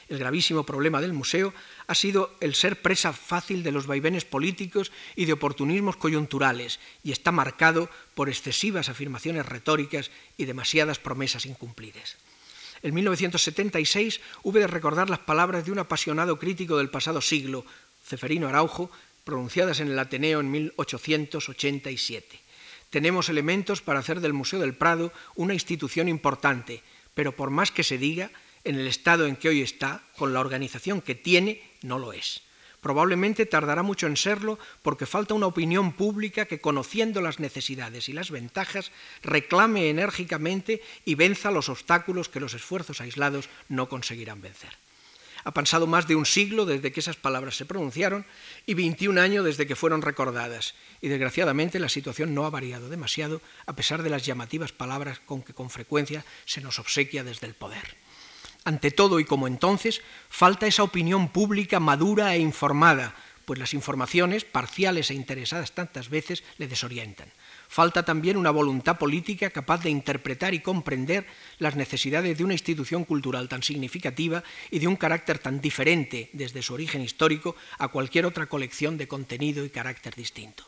El gravísimo problema del museo ha sido el ser presa fácil de los vaivenes políticos y de oportunismos coyunturales y está marcado por excesivas afirmaciones retóricas y demasiadas promesas incumplidas. En 1976 hube de recordar las palabras de un apasionado crítico del pasado siglo, Ceferino Araujo, pronunciadas en el Ateneo en 1887. Tenemos elementos para hacer del Museo del Prado una institución importante, pero por más que se diga, en el estado en que hoy está, con la organización que tiene, no lo es. Probablemente tardará mucho en serlo porque falta una opinión pública que, conociendo las necesidades y las ventajas, reclame enérgicamente y venza los obstáculos que los esfuerzos aislados no conseguirán vencer. Ha pasado más de un siglo desde que esas palabras se pronunciaron y 21 años desde que fueron recordadas. Y desgraciadamente la situación no ha variado demasiado a pesar de las llamativas palabras con que con frecuencia se nos obsequia desde el poder. Ante todo y como entonces, falta esa opinión pública madura e informada, pues las informaciones, parciales e interesadas tantas veces, le desorientan. Falta también una voluntad política capaz de interpretar y comprender las necesidades de una institución cultural tan significativa y de un carácter tan diferente desde su origen histórico a cualquier otra colección de contenido y carácter distinto.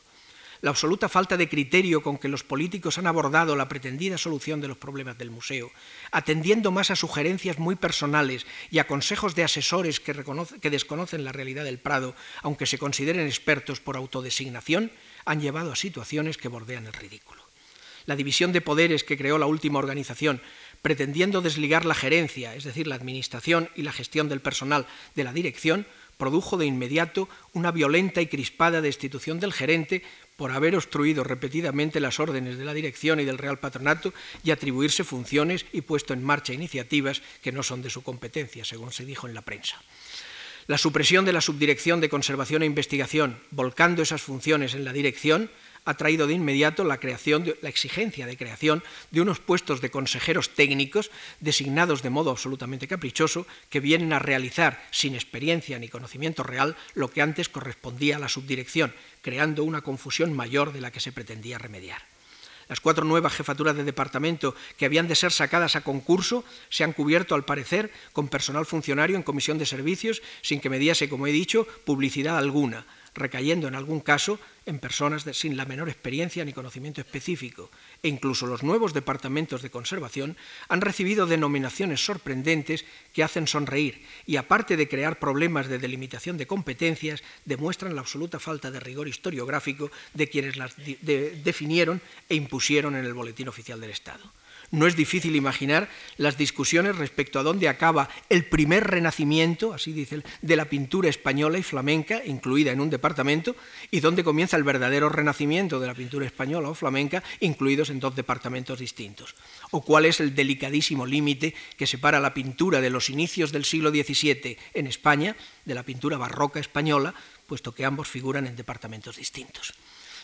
La absoluta falta de criterio con que los políticos han abordado la pretendida solución de los problemas del museo, atendiendo más a sugerencias muy personales y a consejos de asesores que, que desconocen la realidad del Prado, aunque se consideren expertos por autodesignación, han llevado a situaciones que bordean el ridículo. La división de poderes que creó la última organización, pretendiendo desligar la gerencia, es decir, la administración y la gestión del personal de la dirección, produjo de inmediato una violenta y crispada destitución del gerente por haber obstruido repetidamente las órdenes de la dirección y del Real Patronato y atribuirse funciones y puesto en marcha iniciativas que no son de su competencia, según se dijo en la prensa. La supresión de la Subdirección de Conservación e Investigación, volcando esas funciones en la dirección, ha traído de inmediato la, creación la exigencia de creación de unos puestos de consejeros técnicos designados de modo absolutamente caprichoso que vienen a realizar sin experiencia ni conocimiento real lo que antes correspondía a la subdirección, creando una confusión mayor de la que se pretendía remediar. Las cuatro nuevas jefaturas de departamento que habían de ser sacadas a concurso se han cubierto, al parecer, con personal funcionario en comisión de servicios, sin que mediase, como he dicho, publicidad alguna, recayendo en algún caso en personas sin la menor experiencia ni conocimiento específico, e incluso los nuevos departamentos de conservación han recibido denominaciones sorprendentes que hacen sonreír y, aparte de crear problemas de delimitación de competencias, demuestran la absoluta falta de rigor historiográfico de quienes las definieron e impusieron en el Boletín Oficial del Estado. No es difícil imaginar las discusiones respecto a dónde acaba el primer renacimiento, así dice, de la pintura española y flamenca, incluida en un departamento, y dónde comienza el verdadero renacimiento de la pintura española o flamenca, incluidos en dos departamentos distintos. O cuál es el delicadísimo límite que separa la pintura de los inicios del siglo XVII en España de la pintura barroca española, puesto que ambos figuran en departamentos distintos.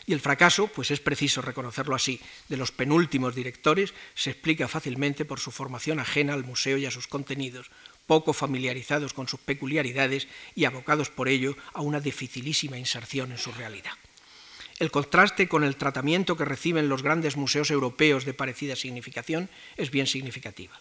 Y el fracaso, pues es preciso reconocerlo así, de los penúltimos directores se explica fácilmente por su formación ajena al museo y a sus contenidos, poco familiarizados con sus peculiaridades y abocados por ello a una dificilísima inserción en su realidad. El contraste con el tratamiento que reciben los grandes museos europeos de parecida significación es bien significativa.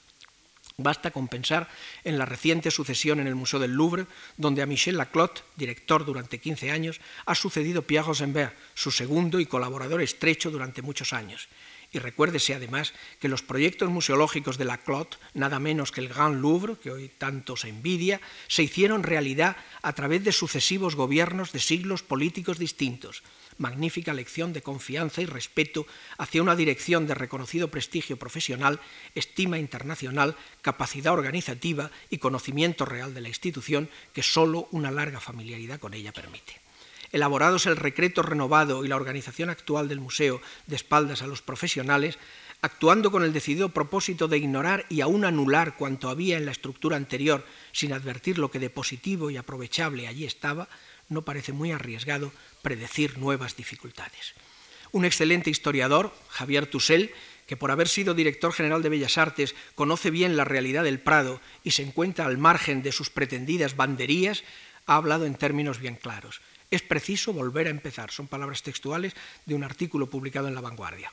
Basta con pensar en la reciente sucesión en el Museo del Louvre, donde a Michel Laclotte, director durante 15 años, ha sucedido Pierre Rosenberg, su segundo y colaborador estrecho durante muchos años. Y recuérdese además que los proyectos museológicos de Laclotte, nada menos que el Grand Louvre, que hoy tanto se envidia, se hicieron realidad a través de sucesivos gobiernos de siglos políticos distintos, magnífica lección de confianza y respeto hacia una dirección de reconocido prestigio profesional, estima internacional, capacidad organizativa y conocimiento real de la institución que sólo una larga familiaridad con ella permite. Elaborados el recreto renovado y la organización actual del museo de espaldas a los profesionales, actuando con el decidido propósito de ignorar y aún anular cuanto había en la estructura anterior sin advertir lo que de positivo y aprovechable allí estaba, no parece muy arriesgado predecir nuevas dificultades. Un excelente historiador, Javier Tussell, que por haber sido director general de Bellas Artes conoce bien la realidad del Prado y se encuentra al margen de sus pretendidas banderías, ha hablado en términos bien claros. Es preciso volver a empezar. Son palabras textuales de un artículo publicado en La Vanguardia.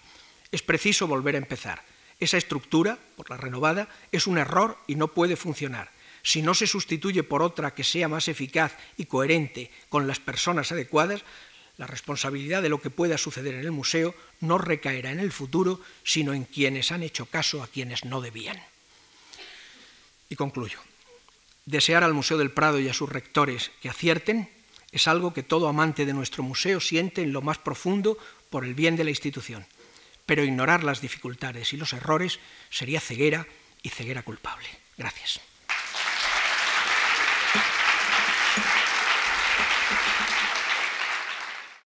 Es preciso volver a empezar. Esa estructura, por la renovada, es un error y no puede funcionar si no se sustituye por otra que sea más eficaz y coherente con las personas adecuadas, la responsabilidad de lo que pueda suceder en el museo no recaerá en el futuro, sino en quienes han hecho caso a quienes no debían. Y concluyo. Desear al Museo del Prado y a sus rectores que acierten es algo que todo amante de nuestro museo siente en lo más profundo por el bien de la institución. Pero ignorar las dificultades y los errores sería ceguera y ceguera culpable. Gracias.